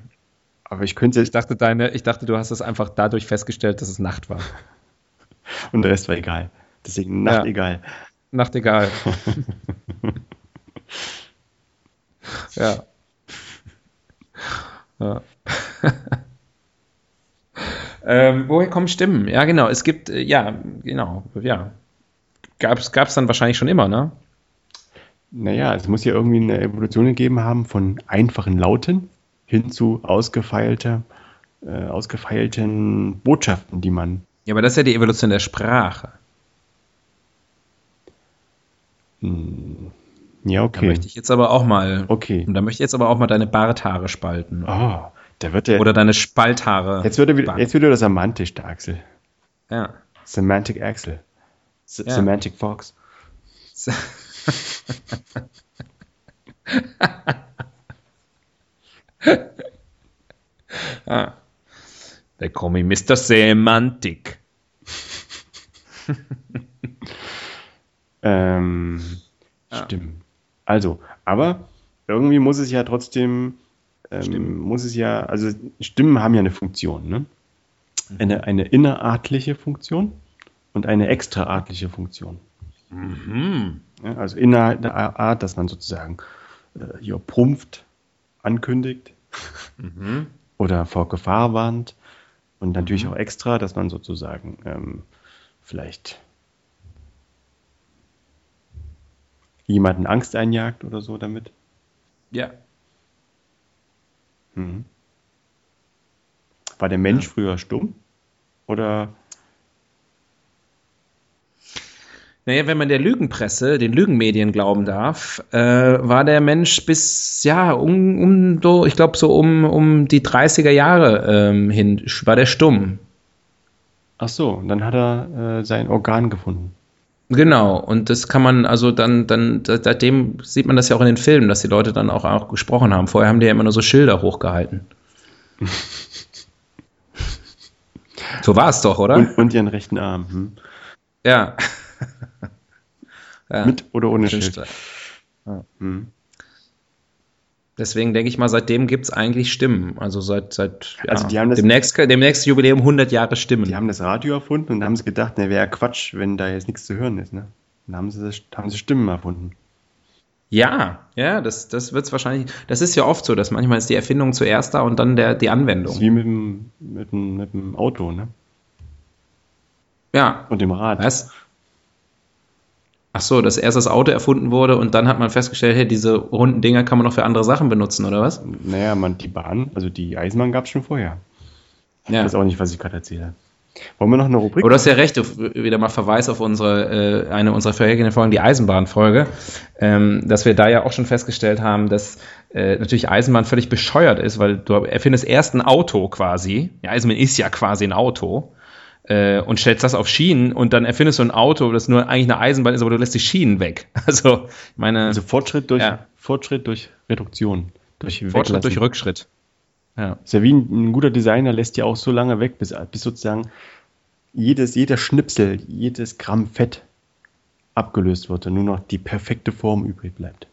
Aber ich könnte ich dachte, deine, ich dachte, du hast es einfach dadurch festgestellt, dass es Nacht war. [laughs] Und der Rest war egal. Deswegen Nacht ja. egal. Nacht egal. [laughs] ja. ja. Ähm, woher kommen Stimmen? Ja, genau. Es gibt, äh, ja, genau, ja gab es dann wahrscheinlich schon immer, ne? Naja, es muss ja irgendwie eine Evolution gegeben haben von einfachen Lauten hin zu ausgefeilter, äh, ausgefeilten Botschaften, die man. Ja, aber das ist ja die Evolution der Sprache. Hm. Ja, okay. Da möchte ich jetzt aber auch mal. Okay. Und da möchte ich jetzt aber auch mal deine Barthaare spalten. Oh, da wird der. Oder deine Spalthaare. Jetzt wird er wieder, jetzt wird er semantisch, der Axel. Ja. Semantic Axel. S ja. Semantic Fox. [laughs] ah. They call me Mr. Semantic. [laughs] ähm, ja. Stimmt. Also, aber irgendwie muss es ja trotzdem, ähm, muss es ja, also Stimmen haben ja eine Funktion, ne? Mhm. Eine, eine innerartliche Funktion und eine extraartliche Funktion. Mhm. Ja, also innerhalb der Art, dass man sozusagen äh, hier prumpft, ankündigt Mhm. [laughs] Oder vor Gefahr warnt. Und natürlich mhm. auch extra, dass man sozusagen ähm, vielleicht jemanden Angst einjagt oder so damit. Ja. Mhm. War der Mensch ja. früher stumm? Oder Naja, wenn man der Lügenpresse, den Lügenmedien glauben darf, äh, war der Mensch bis, ja, um, um so, ich glaube, so um, um die 30er Jahre ähm, hin, war der stumm. Ach so, dann hat er äh, sein Organ gefunden. Genau, und das kann man, also dann, dann, seitdem sieht man das ja auch in den Filmen, dass die Leute dann auch, auch gesprochen haben. Vorher haben die ja immer nur so Schilder hochgehalten. [laughs] so war es doch, oder? Und, und ihren rechten Arm. Hm? Ja. ja. Mit oder ohne Schild. Ja. Hm. Deswegen denke ich mal, seitdem gibt es eigentlich Stimmen. Also seit, seit ja, also die haben das, demnächst, demnächst Jubiläum 100 Jahre Stimmen. Die haben das Radio erfunden und haben sie gedacht, ne, wäre Quatsch, wenn da jetzt nichts zu hören ist. Ne? Dann haben sie, haben sie Stimmen erfunden. Ja, ja, das, das wird es wahrscheinlich. Das ist ja oft so, dass manchmal ist die Erfindung zuerst da und dann der, die Anwendung. Das ist wie mit dem, mit, dem, mit dem Auto, ne? Ja. Und dem Rad. Was? Ach so, dass erst das Auto erfunden wurde und dann hat man festgestellt, hey, diese runden Dinger kann man noch für andere Sachen benutzen, oder was? Naja, man, die Bahn, also die Eisenbahn gab es schon vorher. Ja. Ich weiß auch nicht, was ich gerade erzähle. Wollen wir noch eine Rubrik? Oder hast ja recht, wieder mal Verweis auf unsere, äh, eine unserer vorhergehenden Folgen, die Eisenbahnfolge, ähm, dass wir da ja auch schon festgestellt haben, dass äh, natürlich Eisenbahn völlig bescheuert ist, weil du erfindest erst ein Auto quasi. Ja, Eisenbahn ist ja quasi ein Auto äh, und stellst das auf Schienen und dann erfindest du ein Auto, das nur eigentlich eine Eisenbahn ist, aber du lässt die Schienen weg. [laughs] Also, meine. Also Fortschritt durch, ja. Fortschritt durch Reduktion. Durch Fortschritt Weglassen. durch Rückschritt. Ja. Ist ja wie ein, ein, guter Designer lässt ja auch so lange weg, bis, bis sozusagen jedes, jeder Schnipsel, jedes Gramm Fett abgelöst wird und nur noch die perfekte Form übrig bleibt.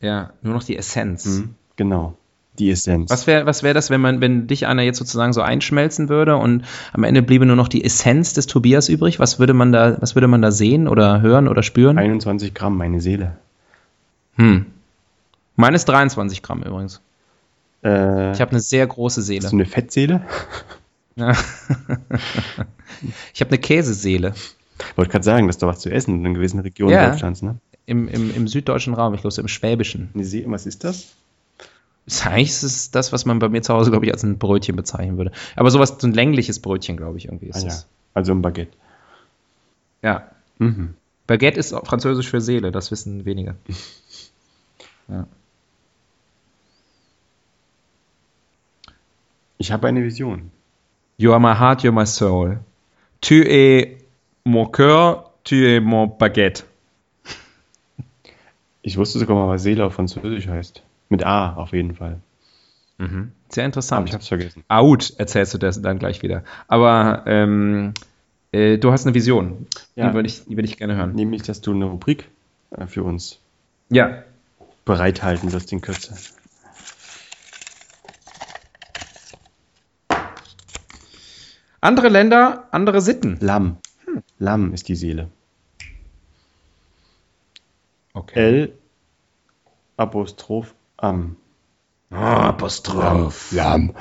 Ja, nur noch die Essenz. Mhm, genau die Essenz. Was wäre was wär das, wenn man, wenn dich einer jetzt sozusagen so einschmelzen würde und am Ende bliebe nur noch die Essenz des Tobias übrig? Was würde man da, was würde man da sehen oder hören oder spüren? 21 Gramm, meine Seele. Hm. Meines 23 Gramm übrigens. Äh, ich habe eine sehr große Seele. Hast du eine Fettseele? [laughs] Ja. ich habe eine Käseseele. Ich wollte gerade sagen, das ist doch was zu essen in einer gewissen Region ja, Deutschlands, ne? Im, im, Im süddeutschen Raum, ich glaube, im Schwäbischen. Was ist das? Eigentlich ist es das, was man bei mir zu Hause, glaube ich, als ein Brötchen bezeichnen würde. Aber sowas, so ein längliches Brötchen, glaube ich, irgendwie ist ah, ja. Also ein Baguette. Ja. Mhm. Baguette ist französisch für Seele, das wissen wenige. [laughs] ja. Ich habe eine Vision. You are my heart, you are my soul. Tu es mon cœur, tu es mon baguette. Ich wusste sogar mal, was Seele auf Französisch heißt. Mit A auf jeden Fall. Mhm. Sehr interessant. Aber ich hab's vergessen. Out erzählst du das dann gleich wieder. Aber ähm, äh, du hast eine Vision. Ja. Die würde ich, würd ich gerne hören. Nämlich, dass du eine Rubrik äh, für uns ja. bereithalten wirst in Kürze. Andere Länder, andere Sitten. Lamm. Hm. Lamm ist die Seele. Okay. L Apostroph am. Oh, Apostroph. Lamm.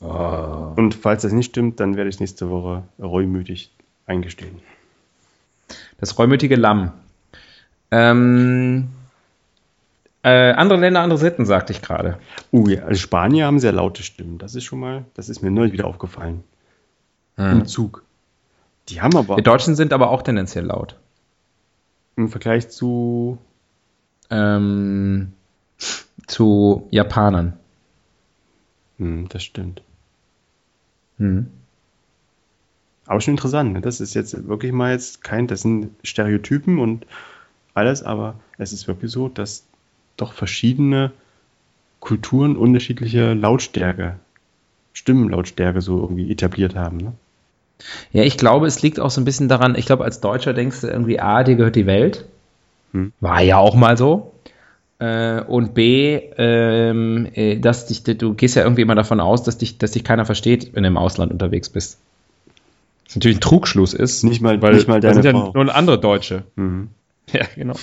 Oh. Und falls das nicht stimmt, dann werde ich nächste Woche reumütig eingestehen. Das reumütige Lamm. Ähm, äh, andere Länder, andere Sitten, sagte ich gerade. Uh, ja, also Spanier haben sehr laute Stimmen. Das ist schon mal, das ist mir neulich wieder aufgefallen. Hm. Im Zug. Die haben aber. Die Deutschen sind aber auch tendenziell laut. Im Vergleich zu. Ähm, zu Japanern. Hm, das stimmt. Hm. Aber schon interessant. Ne? Das ist jetzt wirklich mal jetzt kein, das sind Stereotypen und alles, aber es ist wirklich so, dass doch verschiedene Kulturen unterschiedliche Lautstärke, Stimmenlautstärke so irgendwie etabliert haben. Ne? Ja, ich glaube, es liegt auch so ein bisschen daran, ich glaube, als Deutscher denkst du irgendwie, A, dir gehört die Welt. Hm. War ja auch mal so. Äh, und B, ähm, äh, dass dich, du gehst ja irgendwie immer davon aus, dass dich, dass dich keiner versteht, wenn du im Ausland unterwegs bist. Was natürlich ein Trugschluss ist. Nicht mal, weil nicht mal deine sind ja nur andere Deutsche. Mhm. Ja, genau.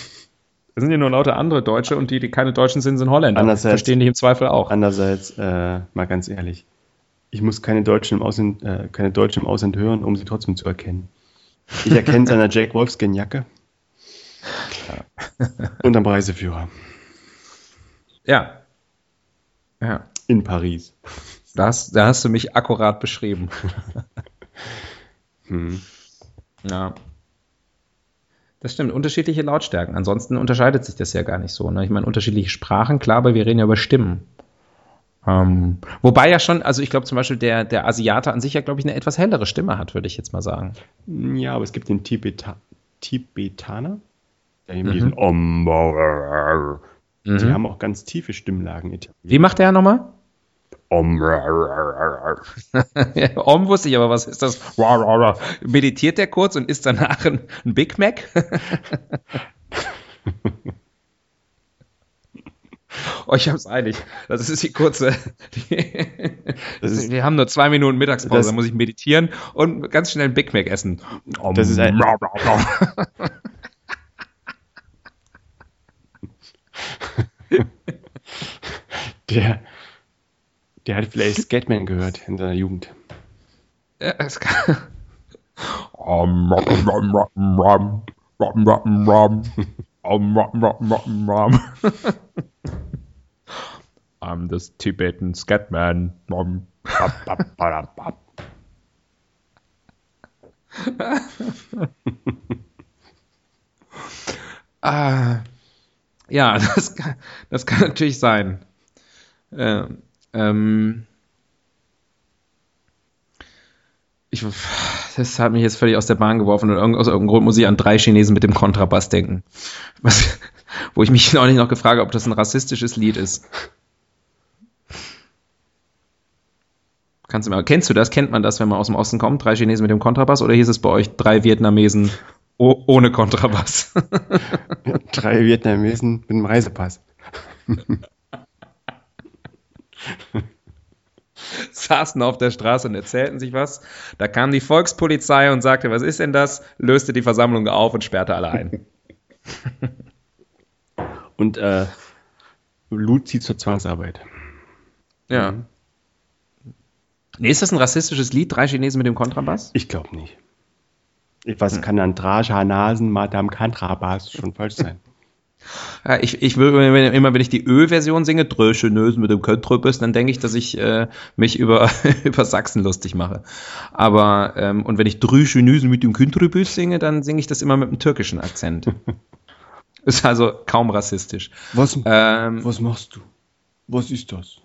Das sind ja nur lauter andere Deutsche und die, die keine Deutschen sind, sind Holländer. Andererseits- Verstehen die im Zweifel auch. Andererseits, äh, mal ganz ehrlich, ich muss keine Deutschen im Ausland, äh, keine Deutschen im Ausland hören, um sie trotzdem zu erkennen. Ich erkenne seiner Jack Wolfskin Jacke [laughs] und am Reiseführer Ja. Ja. in Paris. Das, da hast du mich akkurat beschrieben. Hm. Ja. Das stimmt, unterschiedliche Lautstärken. Ansonsten unterscheidet sich das ja gar nicht so. Ne? Ich meine, unterschiedliche Sprachen, klar, aber wir reden ja über Stimmen. Ähm, wobei ja schon, also ich glaube zum Beispiel der, der Asiate an sich ja, glaube ich, eine etwas hellere Stimme hat, würde ich jetzt mal sagen. Ja, aber es gibt den Tibeta Tibetaner, der eben Mhm. diesen Om, Die haben auch ganz tiefe Stimmlagen etabliert. Wie macht der nochmal? Om, [laughs] Om wusste ich, aber was ist das? Meditiert der kurz und isst danach ein, ein Big Mac? [laughs] oh, ich hab's eilig. Das ist die kurze. Die, [laughs] ist- wir haben nur zwei Minuten Mittagspause, Das- da muss ich meditieren und ganz schnell ein Big Mac essen. Om. Das ist ein- [laughs] der, der hat vielleicht Skatman gehört in seiner Jugend. Ja, es kann. I'm the Tibetan Scatman. Ah, ja, [laughs] das kann, das kann natürlich sein. Ähm, ähm, ich, das hat mich jetzt völlig aus der Bahn geworfen und aus irgendeinem Grund muss ich an drei Chinesen mit dem Kontrabass denken. Was, wo ich mich [laughs] neulich noch gefragt habe, ob das ein rassistisches Lied ist. Kannst du mal, kennst du das? Kennt man das, wenn man aus dem Osten kommt? Drei Chinesen mit dem Kontrabass? Oder hieß es bei euch drei Vietnamesen oh, ohne Kontrabass? [laughs] Drei Vietnamesen mit einem Reisepass. [laughs] saßen auf der Straße und erzählten sich was. Da kam die Volkspolizei und sagte, was ist denn das? Löste die Versammlung auf und sperrte alle ein. [laughs] Und äh, lud sie zur Zwangsarbeit. Ja. Nee, ist das ein rassistisches Lied? Drei Chinesen mit dem Kontrabass? Ich glaube nicht. Ich was kann an Draja Nasen Madame Kontrabass schon falsch sein. [laughs] Ja, ich, ich will wenn- immer, wenn ich die Ö-Version singe, drei Chinesen mit dem Kontrabass, dann denke ich, dass ich äh, mich über, [laughs] über Sachsen lustig mache. Aber, ähm, und wenn ich drei Chinesen mit dem Kontrabass singe, dann singe ich das immer mit einem türkischen Akzent. [laughs] ist also kaum rassistisch. Was, Ähm, was machst du? Was ist das?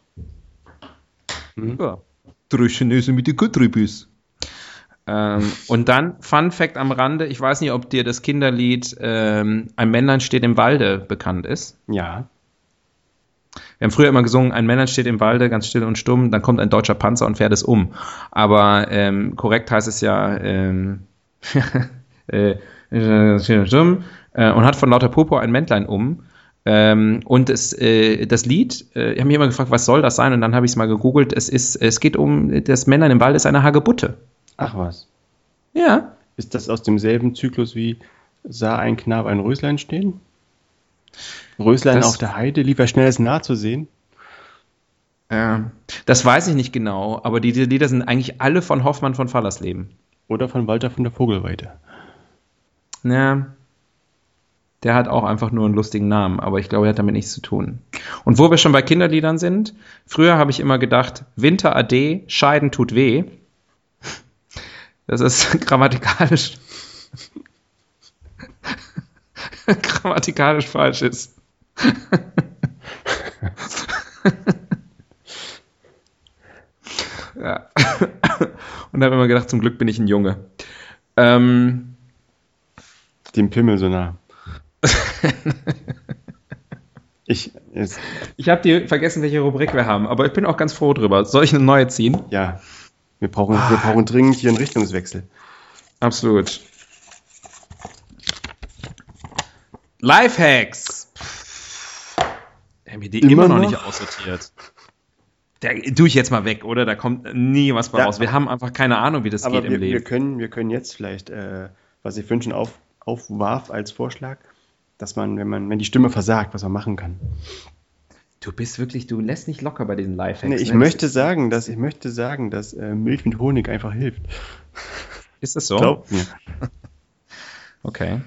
Ja. Drei Chinesen mit dem Kontrabass. Ähm, und dann, Fun Fact am Rande, ich weiß nicht, ob dir das Kinderlied ähm, Ein Männlein steht im Walde bekannt ist. Ja. Wir haben früher immer gesungen, ein Männlein steht im Walde, ganz still und stumm, dann kommt ein deutscher Panzer und fährt es um. Aber ähm, korrekt heißt es ja ähm, [laughs] äh, äh, äh, und hat von lauter Popo ein Männlein um. Ähm, und es, äh, das Lied, äh, ich habe mich immer gefragt, was soll das sein? Und dann habe ich es mal gegoogelt. Es, ist, es geht um, das Männlein im Wald ist eine Hagebutte. Ach was. Ja, Ist das aus demselben Zyklus wie sah ein Knab ein Röslein stehen? Röslein Das- auf der Heide, lieber schnelles nah zu sehen. äh, das weiß ich nicht genau, aber die, die Lieder sind eigentlich alle von Hoffmann von Fallersleben. Oder von Walter von der Vogelweide. Ja. Der hat auch einfach nur einen lustigen Namen, aber ich glaube, er hat damit nichts zu tun. Und wo wir schon bei Kinderliedern sind, früher habe ich immer gedacht, Winter Ade, Scheiden tut weh. Das ist [laughs] grammatikalisch [laughs] grammatikalisch falsch ist. [laughs] ja. Und da habe ich immer gedacht, zum Glück bin ich ein Junge. Ähm, Dem Pimmel so nah. ich, jetzt, Ich habe dir vergessen, welche Rubrik wir haben, aber ich bin auch ganz froh drüber. Soll ich eine neue ziehen? ja, wir brauchen, wir brauchen dringend hier einen Richtungswechsel. Absolut. Lifehacks. Haben wir die immer, Immer noch, nicht aussortiert. Da tue ich jetzt mal weg, oder? Da kommt nie was bei Ja, raus. Wir haben einfach keine Ahnung, wie das geht wir, im wir, Leben. können, wir können jetzt vielleicht, äh, was ich schon auf, aufwarf als Vorschlag, dass man, wenn man, wenn die Stimme versagt, was man machen kann. Du bist wirklich, du lässt nicht locker bei diesen Lifehacks. Nee, ich ne? möchte sagen, dass ich möchte sagen, dass äh, Milch mit Honig einfach hilft. Ist das so? Glaubt mir. [laughs] Okay.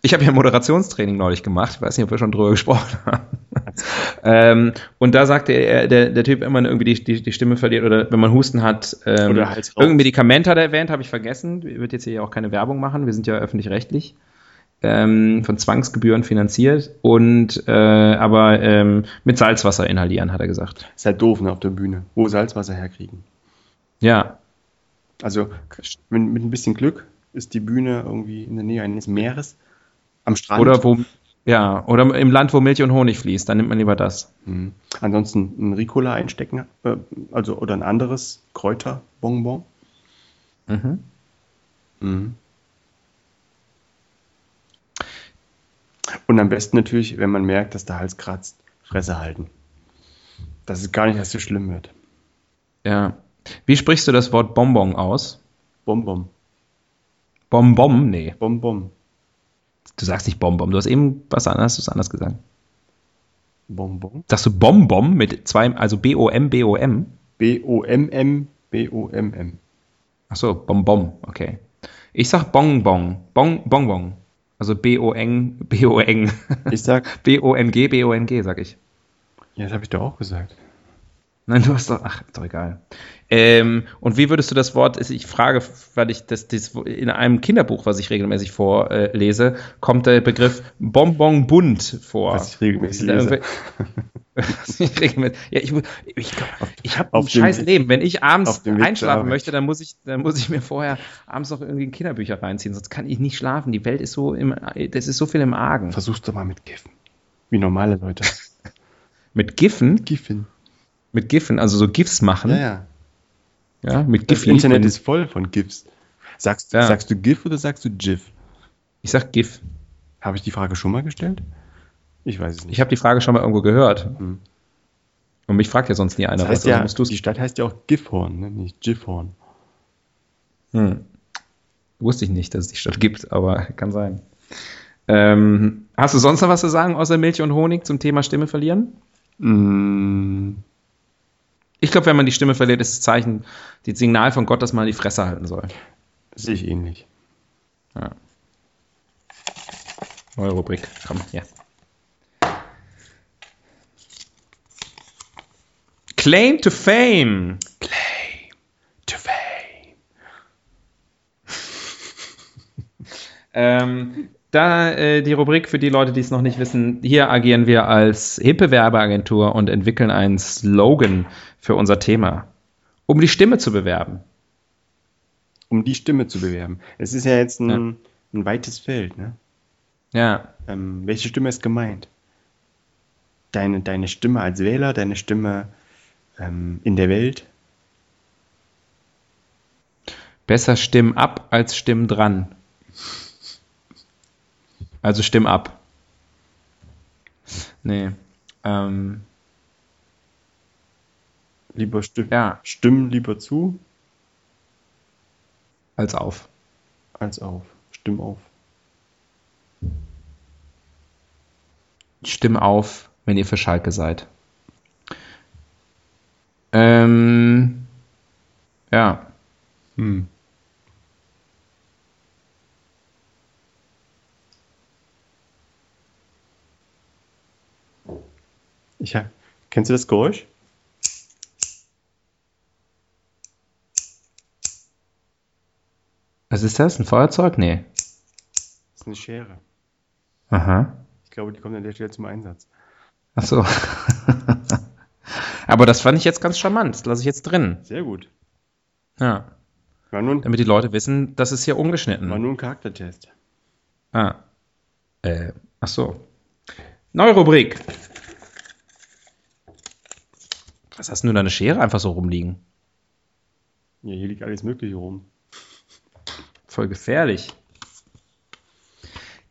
Ich habe ja Moderationstraining neulich gemacht. Ich weiß nicht, ob wir schon drüber gesprochen haben. [laughs] ähm, und da sagte er, der, der Typ immer irgendwie die, die, die Stimme verliert oder wenn man Husten hat. Ähm, Oder raus. irgendein Medikament hat er erwähnt, habe ich vergessen. Ich würde jetzt hier auch keine Werbung machen. Wir sind ja öffentlich-rechtlich. Ähm, von Zwangsgebühren finanziert und äh, aber ähm, mit Salzwasser inhalieren, hat er gesagt. Ist halt doof, ne, auf der Bühne. Wo Salzwasser herkriegen. Ja, Also, mit, mit ein bisschen Glück ist die Bühne irgendwie in der Nähe eines Meeres am Strand. oder wo, ja, oder im Land, wo Milch und Honig fließt, dann nimmt man lieber das. Mhm. Ansonsten ein Ricola einstecken, äh, also oder ein anderes Kräuterbonbon. Mhm. Mhm. Und am besten natürlich, wenn man merkt, dass der Hals kratzt, Fresse halten. Dass es gar nicht erst so schlimm wird. Ja. Wie sprichst du das Wort Bonbon aus? Bonbon. Bonbon? Nee. Bonbon. Du sagst nicht Bonbon. Du hast eben was anderes, hast du es anders gesagt. Bonbon. Sagst du Bonbon mit zwei, also B-O-M, B-O-M? B-O-M-M, B-O-M-M. Ach so, Bonbon, okay. Ich sag Bonbon, Bon, Bonbon. Also B-O-N, B-O-N. Ich sag, [laughs] B-O-N-G, B-O-N-G, sag ich. ja, das habe ich doch auch gesagt. Nein, du hast doch, ach, ist doch egal. Ähm, und wie würdest du das Wort, ich frage, weil ich das, das in einem Kinderbuch, was ich regelmäßig vorlese, kommt der Begriff Bonbon bunt vor. Was ich regelmäßig lese. [laughs] [laughs] ja, ich, ich, ich habe ein scheiß Leben. Wenn ich abends einschlafen möchte, dann muss ich, dann muss ich mir vorher abends noch irgendwie Kinderbücher reinziehen, sonst kann ich nicht schlafen. Die Welt ist so im, das ist so viel im Argen. Versuch's doch mal mit Giffen. Wie normale Leute. [laughs] Mit Giffen, Giffen. mit Giffen, also so GIFs machen, Ja, ja, ja. mit Das Giphy. Internet ist voll von GIFs. Sagst, Ja. sagst du GIF oder sagst du GIF? Ich sag GIF. Habe ich die Frage schon mal gestellt? Ich weiß es nicht. Ich habe die Frage schon mal irgendwo gehört. Hm. Und mich fragt ja sonst nie einer das heißt was. Also ja, musst du's- die Stadt heißt ja auch Gifhorn, ne? nicht Gifhorn. hm. Wusste ich nicht, dass es die Stadt gibt, aber [laughs] kann sein. Ähm, hast du sonst noch was zu sagen außer Milch und Honig zum Thema Stimme verlieren? Mm, Ich glaube, wenn man die Stimme verliert, ist das Zeichen, das Signal von Gott, dass man die Fresse halten soll. sehe ich ähnlich. Ja. Neue Rubrik. Komm, ja. Claim to Fame. Claim to fame. [laughs] Ähm, da äh, die Rubrik für die Leute, die es noch nicht wissen, hier agieren wir als hippe Werbeagentur und entwickeln einen Slogan für unser Thema, um die Stimme zu bewerben. Um die Stimme zu bewerben. Es ist ja jetzt ein, ein weites Feld. Ne? Ja, Ähm, welche Stimme ist gemeint? Deine, deine Stimme als Wähler, deine Stimme ähm, in der Welt? besser stimm ab als stimm dran. Also stimm ab. Nee. Ähm, Lieber stimm, ja, stimm lieber zu als auf. als auf. Stimm auf. Stimm auf, wenn ihr für Schalke seid. Ähm, ja. Hm. Ich hab, kennst du das Geräusch? Was ist das? Ein Feuerzeug? Nee. Das ist eine Schere. Aha. Ich glaube, die kommt an der Stelle zum Einsatz. Ach so. [laughs] Aber das fand ich jetzt ganz charmant. Das lasse ich jetzt drin. Sehr gut. Ja. War nur, ein- Damit die Leute wissen, das ist hier ungeschnitten. war nur ein Charaktertest. Ah. Äh, ach so. Neue Rubrik. Was hast du denn da eine Schere einfach so rumliegen? Ja, hier liegt alles Mögliche rum. Voll gefährlich.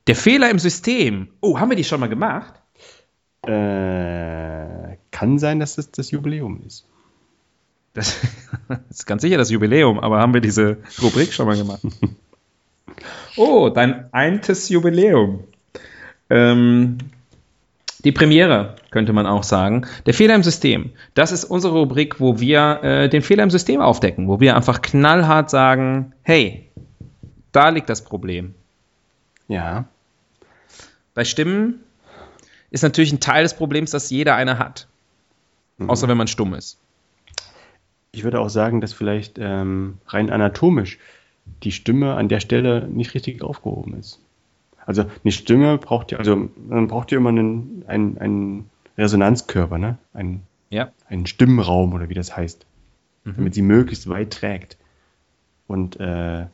Der Fehler im System. Oh, haben wir die schon mal gemacht? Äh, kann sein, dass es das Jubiläum ist. Das, das [laughs] ist ganz sicher das Jubiläum, aber haben wir diese Rubrik schon mal gemacht? [laughs] Oh, dein eintes Jubiläum. Ähm, die Premiere, könnte man auch sagen. Der Fehler im System. Das ist unsere Rubrik, wo wir äh, den Fehler im System aufdecken, wo wir einfach knallhart sagen, hey, da liegt das Problem. Ja. Bei Stimmen ist natürlich ein Teil des Problems, dass jeder eine hat. Außer wenn man stumm ist. Ich würde auch sagen, dass vielleicht ähm, rein anatomisch die Stimme an der Stelle nicht richtig aufgehoben ist. Also eine Stimme braucht ja, also man braucht ja immer einen, einen, einen Resonanzkörper, ne? Einen, Ja. einen Stimmraum oder wie das heißt, damit sie möglichst weit trägt. Und äh,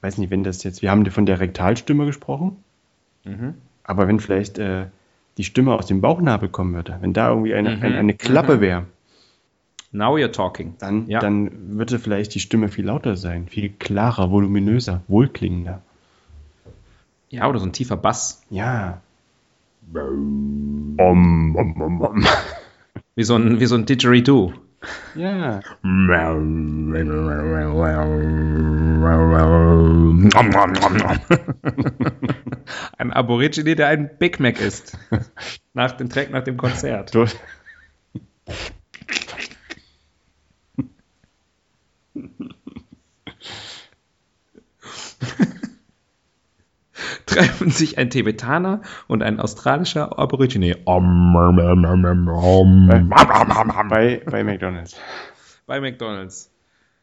weiß nicht, wenn das jetzt, wir haben von der Rektalstimme gesprochen, Mhm. aber wenn vielleicht äh, die Stimme aus dem Bauchnabel kommen würde, wenn da irgendwie eine, Mhm. eine, eine Klappe wäre, Now you're talking. dann, Ja. dann würde vielleicht die Stimme viel lauter sein, viel klarer, voluminöser, wohlklingender. Ja, oder so ein tiefer Bass. Ja. Om, om, om. Wie so ein, wie so ein Didgeridoo. Ja. Ein Aborigine, der ein Big Mac isst. nach dem Track, nach dem Konzert. Du, Treffen sich ein Tibetaner und ein australischer Aborigine. bei, bei McDonalds. Bei McDonalds.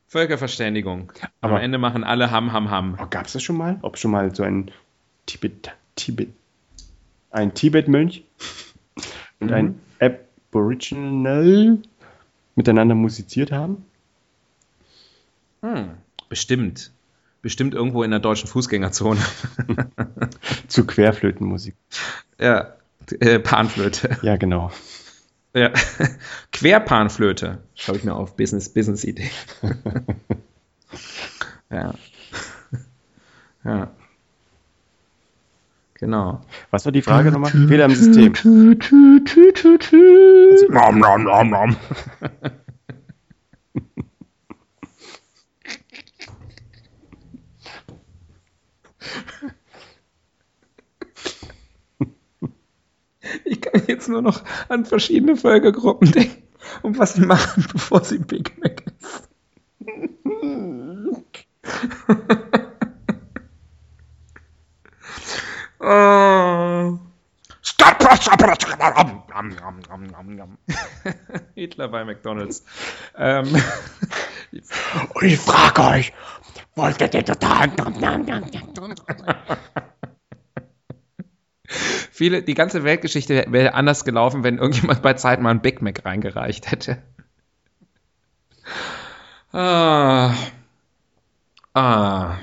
Völkerverständigung. Aber- Am Ende machen alle Ham, Ham, Ham. Oh, Gab es das schon mal? Ob schon mal so ein Tibet, Tibet, ein Tibet-Mönch [laughs] und ein Aboriginal miteinander musiziert haben? Hm. Bestimmt. Bestimmt irgendwo in der deutschen Fußgängerzone. [laughs] Zu Querflötenmusik. ja. Äh, Panflöte. Ja, genau. Ja. [laughs] Querpanflöte. Schreibe ich mir auf. Business, Business-Idee. ja. Ja. Genau. Was war die Frage nochmal? Fehler im System. Nom, nom, nom, nom. Ich kann jetzt nur noch an verschiedene Völkergruppen denken und was sie machen, [laughs] bevor sie Big Mac ist. Oh. [laughs] Hitler bei McDonalds. Ähm, Und [laughs] ich frage euch, wolltet ihr total... [laughs] viele, die ganze Weltgeschichte wäre anders gelaufen, wenn irgendjemand bei Zeit mal ein Big Mac reingereicht hätte. Ah. Ah.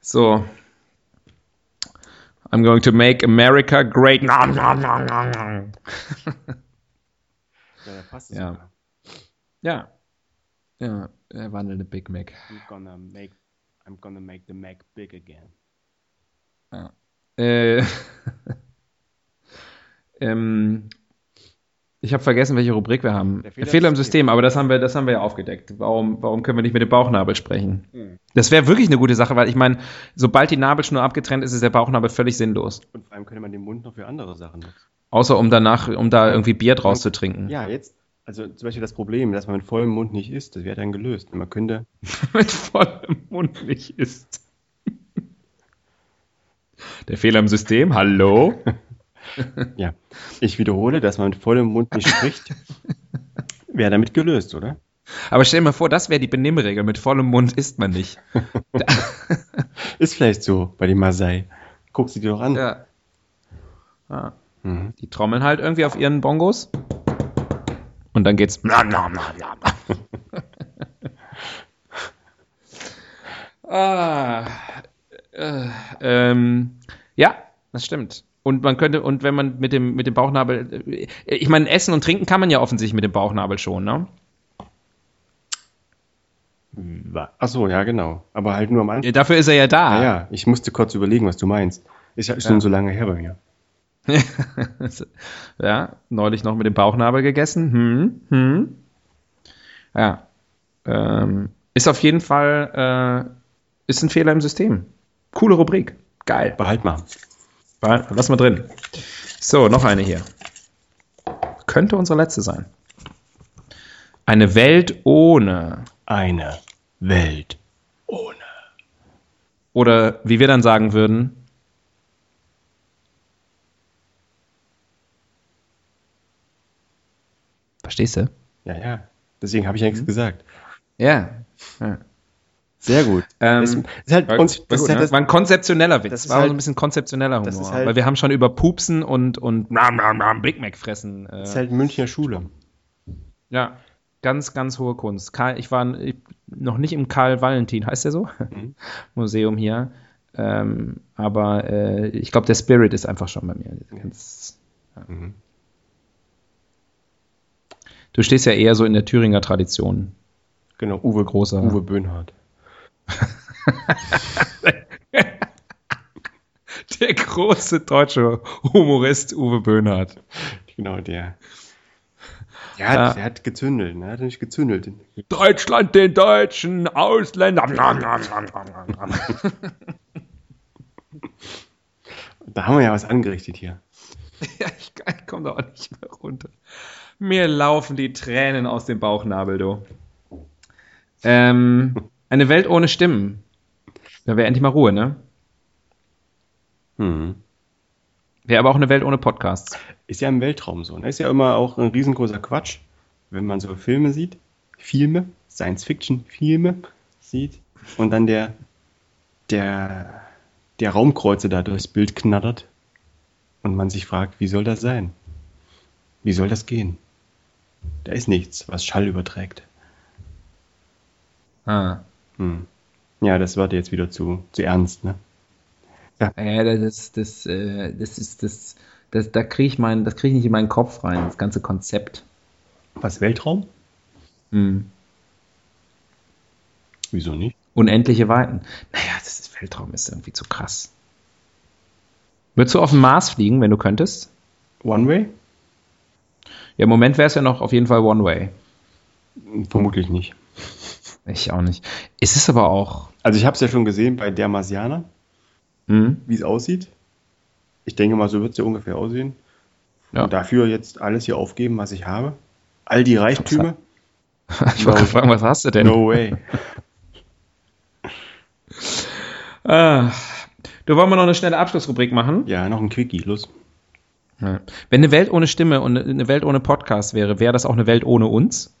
So. I'm going to make America great. Nom, [laughs] nom, nom, nom, nom. Ja, passt Ja. sogar. Ja. Ja, er wandelte Big Mac. I'm gonna make, I'm gonna make the Mac big again. Äh, [laughs] ähm, ich habe vergessen, welche Rubrik wir haben. Der Der Fehler, im System, aber das haben wir, das haben wir ja aufgedeckt. Warum, warum können wir nicht mit dem Bauchnabel sprechen? Hm. Das wäre wirklich eine gute Sache, weil ich meine, sobald die Nabelschnur abgetrennt ist, ist der Bauchnabel völlig sinnlos. Und vor allem könnte man den Mund noch für andere Sachen nutzen. Außer um danach, um da irgendwie Bier draus zu trinken. Ja, jetzt, also zum Beispiel das Problem, dass man mit vollem Mund nicht isst, das wäre dann gelöst. Man könnte, [laughs] mit vollem Mund nicht isst. Der Fehler im System, hallo? [laughs] [laughs] ja, ich wiederhole, dass man mit vollem Mund nicht spricht, [laughs] wäre damit gelöst, oder? Aber stell dir mal vor, das wäre die Benimmregel. Mit vollem Mund isst man nicht. [laughs] Ist vielleicht so bei den Masai. Guck sie dir doch an. Ja. ja. Mhm. Die trommeln halt irgendwie auf ihren Bongos. Und dann geht's. Nam, nam, nam, nam. ah, äh, ähm, ja, das stimmt. Und man könnte, und wenn man mit dem, mit dem Bauchnabel, äh, ich meine, essen und trinken kann man ja offensichtlich mit dem Bauchnabel schon, ne? Ach so, ja, genau. Aber halt nur am Anfang. Ja, dafür ist er ja da. Ja, ja, ich musste kurz überlegen, was du meinst. Ist ja schon so lange her bei mir. [laughs] ja, neulich noch mit dem Bauchnabel gegessen. Hm, hm. Ja. Ähm, ist auf jeden Fall, äh, ist ein Fehler im System. Coole Rubrik. Geil. Behalt mal. Lass mal drin. So, noch eine hier. Könnte unsere letzte sein. Eine Welt ohne. Eine Welt. Oder wie wir dann sagen würden. Verstehst du? Ja, ja. Deswegen habe ich ja nichts gesagt. Ja. ja. Sehr gut. Ähm, Das ist halt War, uns, war, gut, ist halt ne? das, war ein konzeptioneller Witz. das ist war halt- so ein bisschen konzeptioneller Humor. ist halt- weil wir haben schon über Pupsen und, und ram, ram, ram, Big Mac fressen. Äh, das ist halt Münchner Schule. ja, ganz, ganz hohe Kunst. Karl, ich war ich, noch nicht im Karl Valentin, heißt der so? Mhm. [laughs] Museum hier. Ähm, aber äh, ich glaube, der Spirit ist einfach schon bei mir. Ganz, ja. Mhm. Du stehst ja eher so in der Thüringer Tradition. Genau, Uwe Großer. Uwe Böhnhardt. [laughs] Der große deutsche Humorist Uwe Böhnhardt. Genau, der. Der hat, Ja. der hat gezündelt, ne? Er hat nicht gezündelt. Deutschland den Deutschen, Ausländer. [laughs] Da haben wir ja was angerichtet hier. [laughs] Ja, ich, ich komme da auch nicht mehr runter. Mir laufen die Tränen aus dem Bauchnabel, du. Ähm, eine Welt ohne Stimmen. Da wäre endlich mal Ruhe, ne? Hm. Wäre aber auch eine Welt ohne Podcasts. Ist ja im Weltraum so. Ne? Ist ja immer auch ein riesengroßer Quatsch, wenn man so Filme sieht, Filme, Science-Fiction-Filme sieht und dann der, der, der Raumkreuzer da durchs Bild knattert und man sich fragt, wie soll das sein? Wie soll das gehen? Da ist nichts, was Schall überträgt. Ah. Hm. Ja, das wird jetzt wieder zu, zu ernst, ne? Ja, das, das, äh, das ist das, das da kriege ich mein, das kriege ich nicht in meinen Kopf rein, das ganze Konzept. Was, Weltraum? Hm. Wieso nicht? Unendliche Weiten. Naja, das ist Weltraum ist irgendwie zu krass. Würdest du auf den Mars fliegen, wenn du könntest? One Way? Ja, im Moment wäre es ja noch auf jeden Fall One Way. Vermutlich nicht. Ich auch nicht. Es ist aber auch. Also ich habe es ja schon gesehen bei der Marsianer, Hm? wie es aussieht. Ich denke mal, so wird es ja ungefähr aussehen. Ja. Und dafür jetzt alles hier aufgeben, was ich habe. All die Reichtümer. [laughs] Ich wollte gerade fragen, was hast du denn? No way. [laughs] Ah. Du wollen wir noch eine schnelle Abschlussrubrik machen? Ja, noch ein Quickie, los. Ja. Wenn eine Welt ohne Stimme und eine Welt ohne Podcast wäre, wäre das auch eine Welt ohne uns?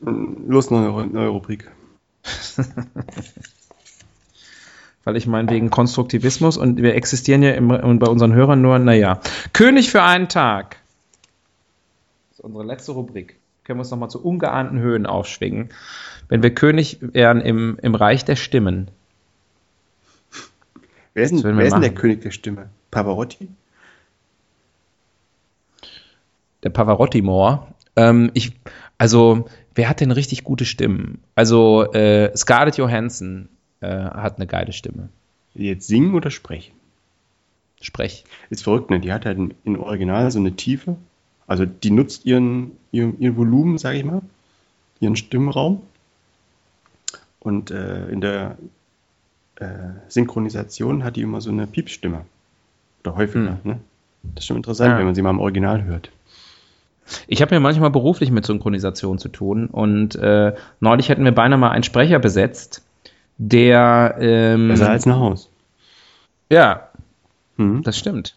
Los, neue, neue Rubrik. [laughs] Weil ich meine, wegen Konstruktivismus und wir existieren ja im, und bei unseren Hörern nur, naja. König für einen Tag. Das ist unsere letzte Rubrik. Können wir uns nochmal zu ungeahnten Höhen aufschwingen. Wenn wir König wären im, im Reich der Stimmen. Wer ist denn, wer ist denn der. König der Stimme? Pavarotti? Der Pavarotti-Moor. Ähm, ich, also, wer hat denn richtig gute Stimmen? Also, äh, Scarlett Johansson äh, hat eine geile Stimme. Jetzt singen oder sprechen? Sprech. Ist verrückt, ne? Die hat halt im Original so eine Tiefe. Also die nutzt ihren, ihren, ihren Volumen, sage ich mal, ihren Stimmraum. Und äh, in der äh, Synchronisation hat die immer so eine Piepsstimme. Oder häufiger, ne? Das ist schon interessant, Ja. wenn man sie mal im Original hört. Ich habe ja manchmal beruflich mit Synchronisation zu tun und äh, neulich hätten wir beinahe mal einen Sprecher besetzt, der ähm, Besser als nach Haus. ja, Mhm. das stimmt.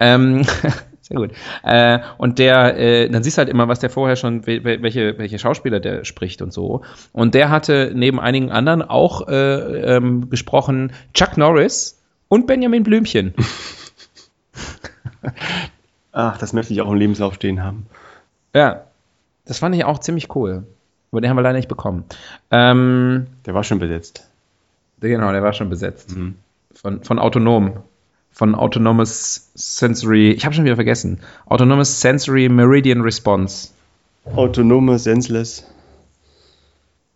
Ähm, [laughs] sehr gut. Äh, und der, äh, dann siehst du halt immer, was der vorher schon, wel- wel- welche, welche Schauspieler der spricht und so. Und der hatte neben einigen anderen auch äh, ähm, gesprochen Chuck Norris und Benjamin Blümchen. [laughs] Ach, das möchte ich auch im Lebenslauf stehen haben. Ja, das fand ich auch ziemlich cool. Aber den haben wir leider nicht bekommen. Ähm, Der war schon besetzt. Genau, der war schon besetzt. Mhm. Von, von Autonom. Von Autonomous Sensory. Ich habe schon wieder vergessen. Autonomous Sensory Meridian Response. Autonome, senseless,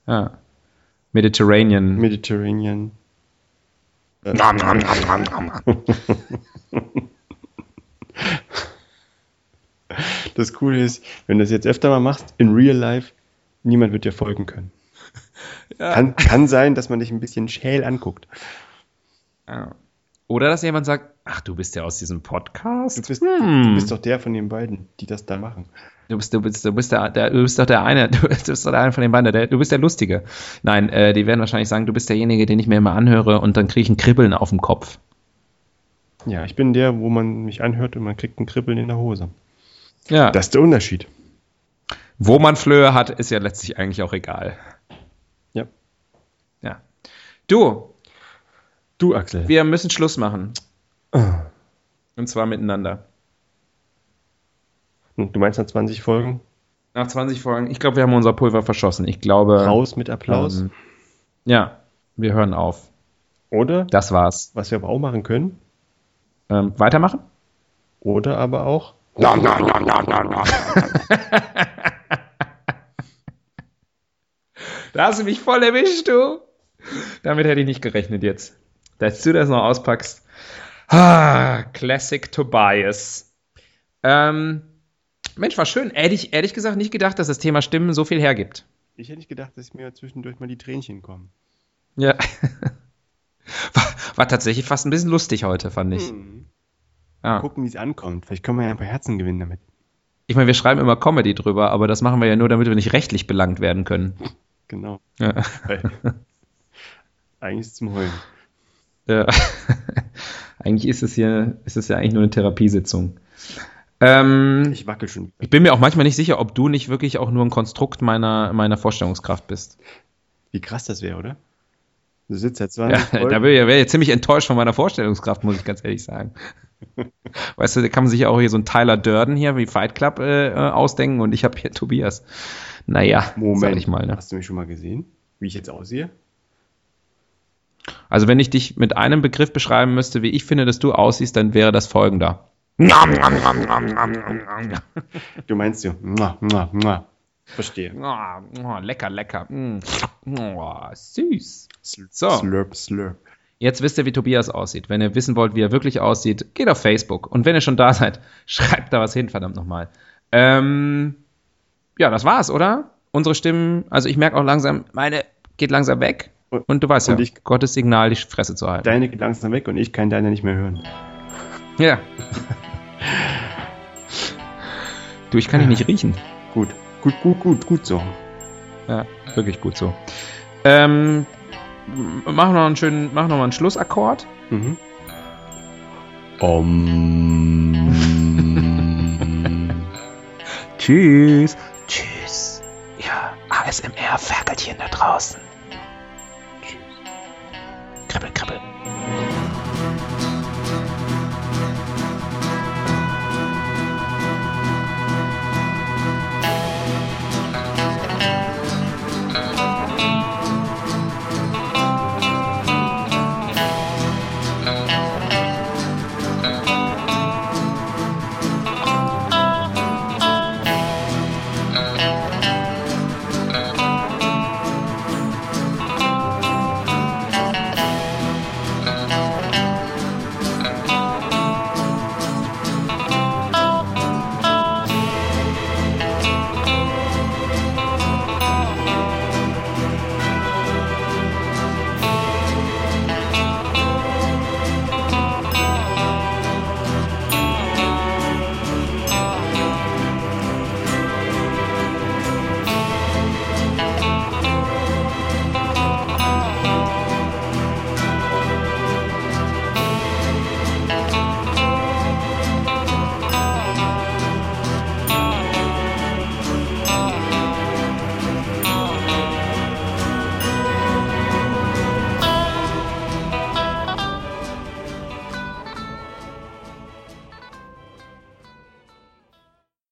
Ja. Mediterranean. Mediterranean. Nom, nom, nom, nom, nom. [laughs] Das Coole ist, wenn du das jetzt öfter mal machst, in real life, niemand wird dir folgen können. [laughs] Kann, kann sein, dass man dich ein bisschen schäl anguckt. Ja. Oder dass jemand sagt, ach, du bist ja aus diesem Podcast. Du bist, Hm. du bist doch der von den beiden, die das da machen. Du bist, du bist, du bist, der, der, du bist doch der eine, [laughs] du bist doch der eine von den beiden, der, du bist der Lustige. Nein, äh, die werden wahrscheinlich sagen, du bist derjenige, den ich mir immer anhöre und dann kriege ich ein Kribbeln auf dem Kopf. Ja, ich bin der, wo man mich anhört und man kriegt ein Kribbeln in der Hose. Ja. Das ist der Unterschied. Wo man Flöhe hat, ist ja letztlich eigentlich auch egal. Ja. Ja. Du, Du, Axel. wir müssen Schluss machen. Ah. Und zwar miteinander. Und Du meinst nach 20 Folgen? Nach 20 Folgen, ich glaube, wir haben unser Pulver verschossen. Ich glaube. Raus mit Applaus. Ähm, ja, wir hören auf. Oder, Das war's. was wir aber auch machen können, Ähm, weitermachen? oder aber auch, Da hast du mich voll erwischt, du. Damit hätte ich nicht gerechnet jetzt. Dass du das noch auspackst. Ah, Classic Tobias. Ähm, Mensch, war schön. Hätte ich ehrlich gesagt nicht gedacht, dass das Thema Stimmen so viel hergibt. ich hätte nicht gedacht, dass mir zwischendurch mal die Tränchen kommen. Ja. [laughs] War, war tatsächlich fast ein bisschen lustig heute, fand ich. Mhm. Ja. Gucken, wie es ankommt. Vielleicht können wir ja ein paar Herzen gewinnen damit. Ich meine, wir schreiben immer Comedy drüber, aber das machen wir ja nur, damit wir nicht rechtlich belangt werden können. Genau. Ja. [laughs] Eigentlich ist es zum Heulen. Ja. [laughs] eigentlich ist es hier, ist es ja eigentlich nur eine Therapiesitzung. Ähm, Ich wackel schon. ich bin mir auch manchmal nicht sicher, ob du nicht wirklich auch nur ein Konstrukt meiner, meiner Vorstellungskraft bist. Wie krass das wäre, oder? Du sitzt seit Ja, 20 Folgen. da wäre ich, ich ziemlich enttäuscht von meiner Vorstellungskraft, muss ich ganz ehrlich sagen. [laughs] Weißt du, da kann man sich ja auch hier so einen Tyler Durden hier wie Fight Club äh, äh, ausdenken und ich habe hier [laughs] Tobias. Naja, sag Moment, ich mal. Ne? hast du mich schon mal gesehen, wie ich jetzt aussehe? Also wenn ich dich mit einem Begriff beschreiben müsste, wie ich finde, dass du aussiehst, dann wäre das folgender. [laughs] Du meinst du? Verstehe. Lecker, lecker. Mm. Süß. So. Slurp, slurp. Jetzt wisst ihr, wie Tobias aussieht. Wenn ihr wissen wollt, wie er wirklich aussieht, geht auf Facebook. Und wenn ihr schon da seid, [laughs] schreibt da was hin, verdammt nochmal. Ähm, ja, das war's, oder? Unsere Stimmen, also ich merke auch langsam, meine geht langsam weg. Und- du weißt und ja, ich- Gottes Signal, die Fresse zu halten. Deine geht langsam weg und ich kann deine nicht mehr hören. Ja. du, ich kann dich nicht riechen. Gut, gut, gut, gut, gut so. Ja, wirklich gut so. Ähm, mach noch einen schönen, mach noch mal einen Schlussakkord. Mhm. Um. [laughs] Tschüss. Tschüss. Ja, ASMR-Ferkelchen da draußen. Tschüss. Kribbel, kribbel.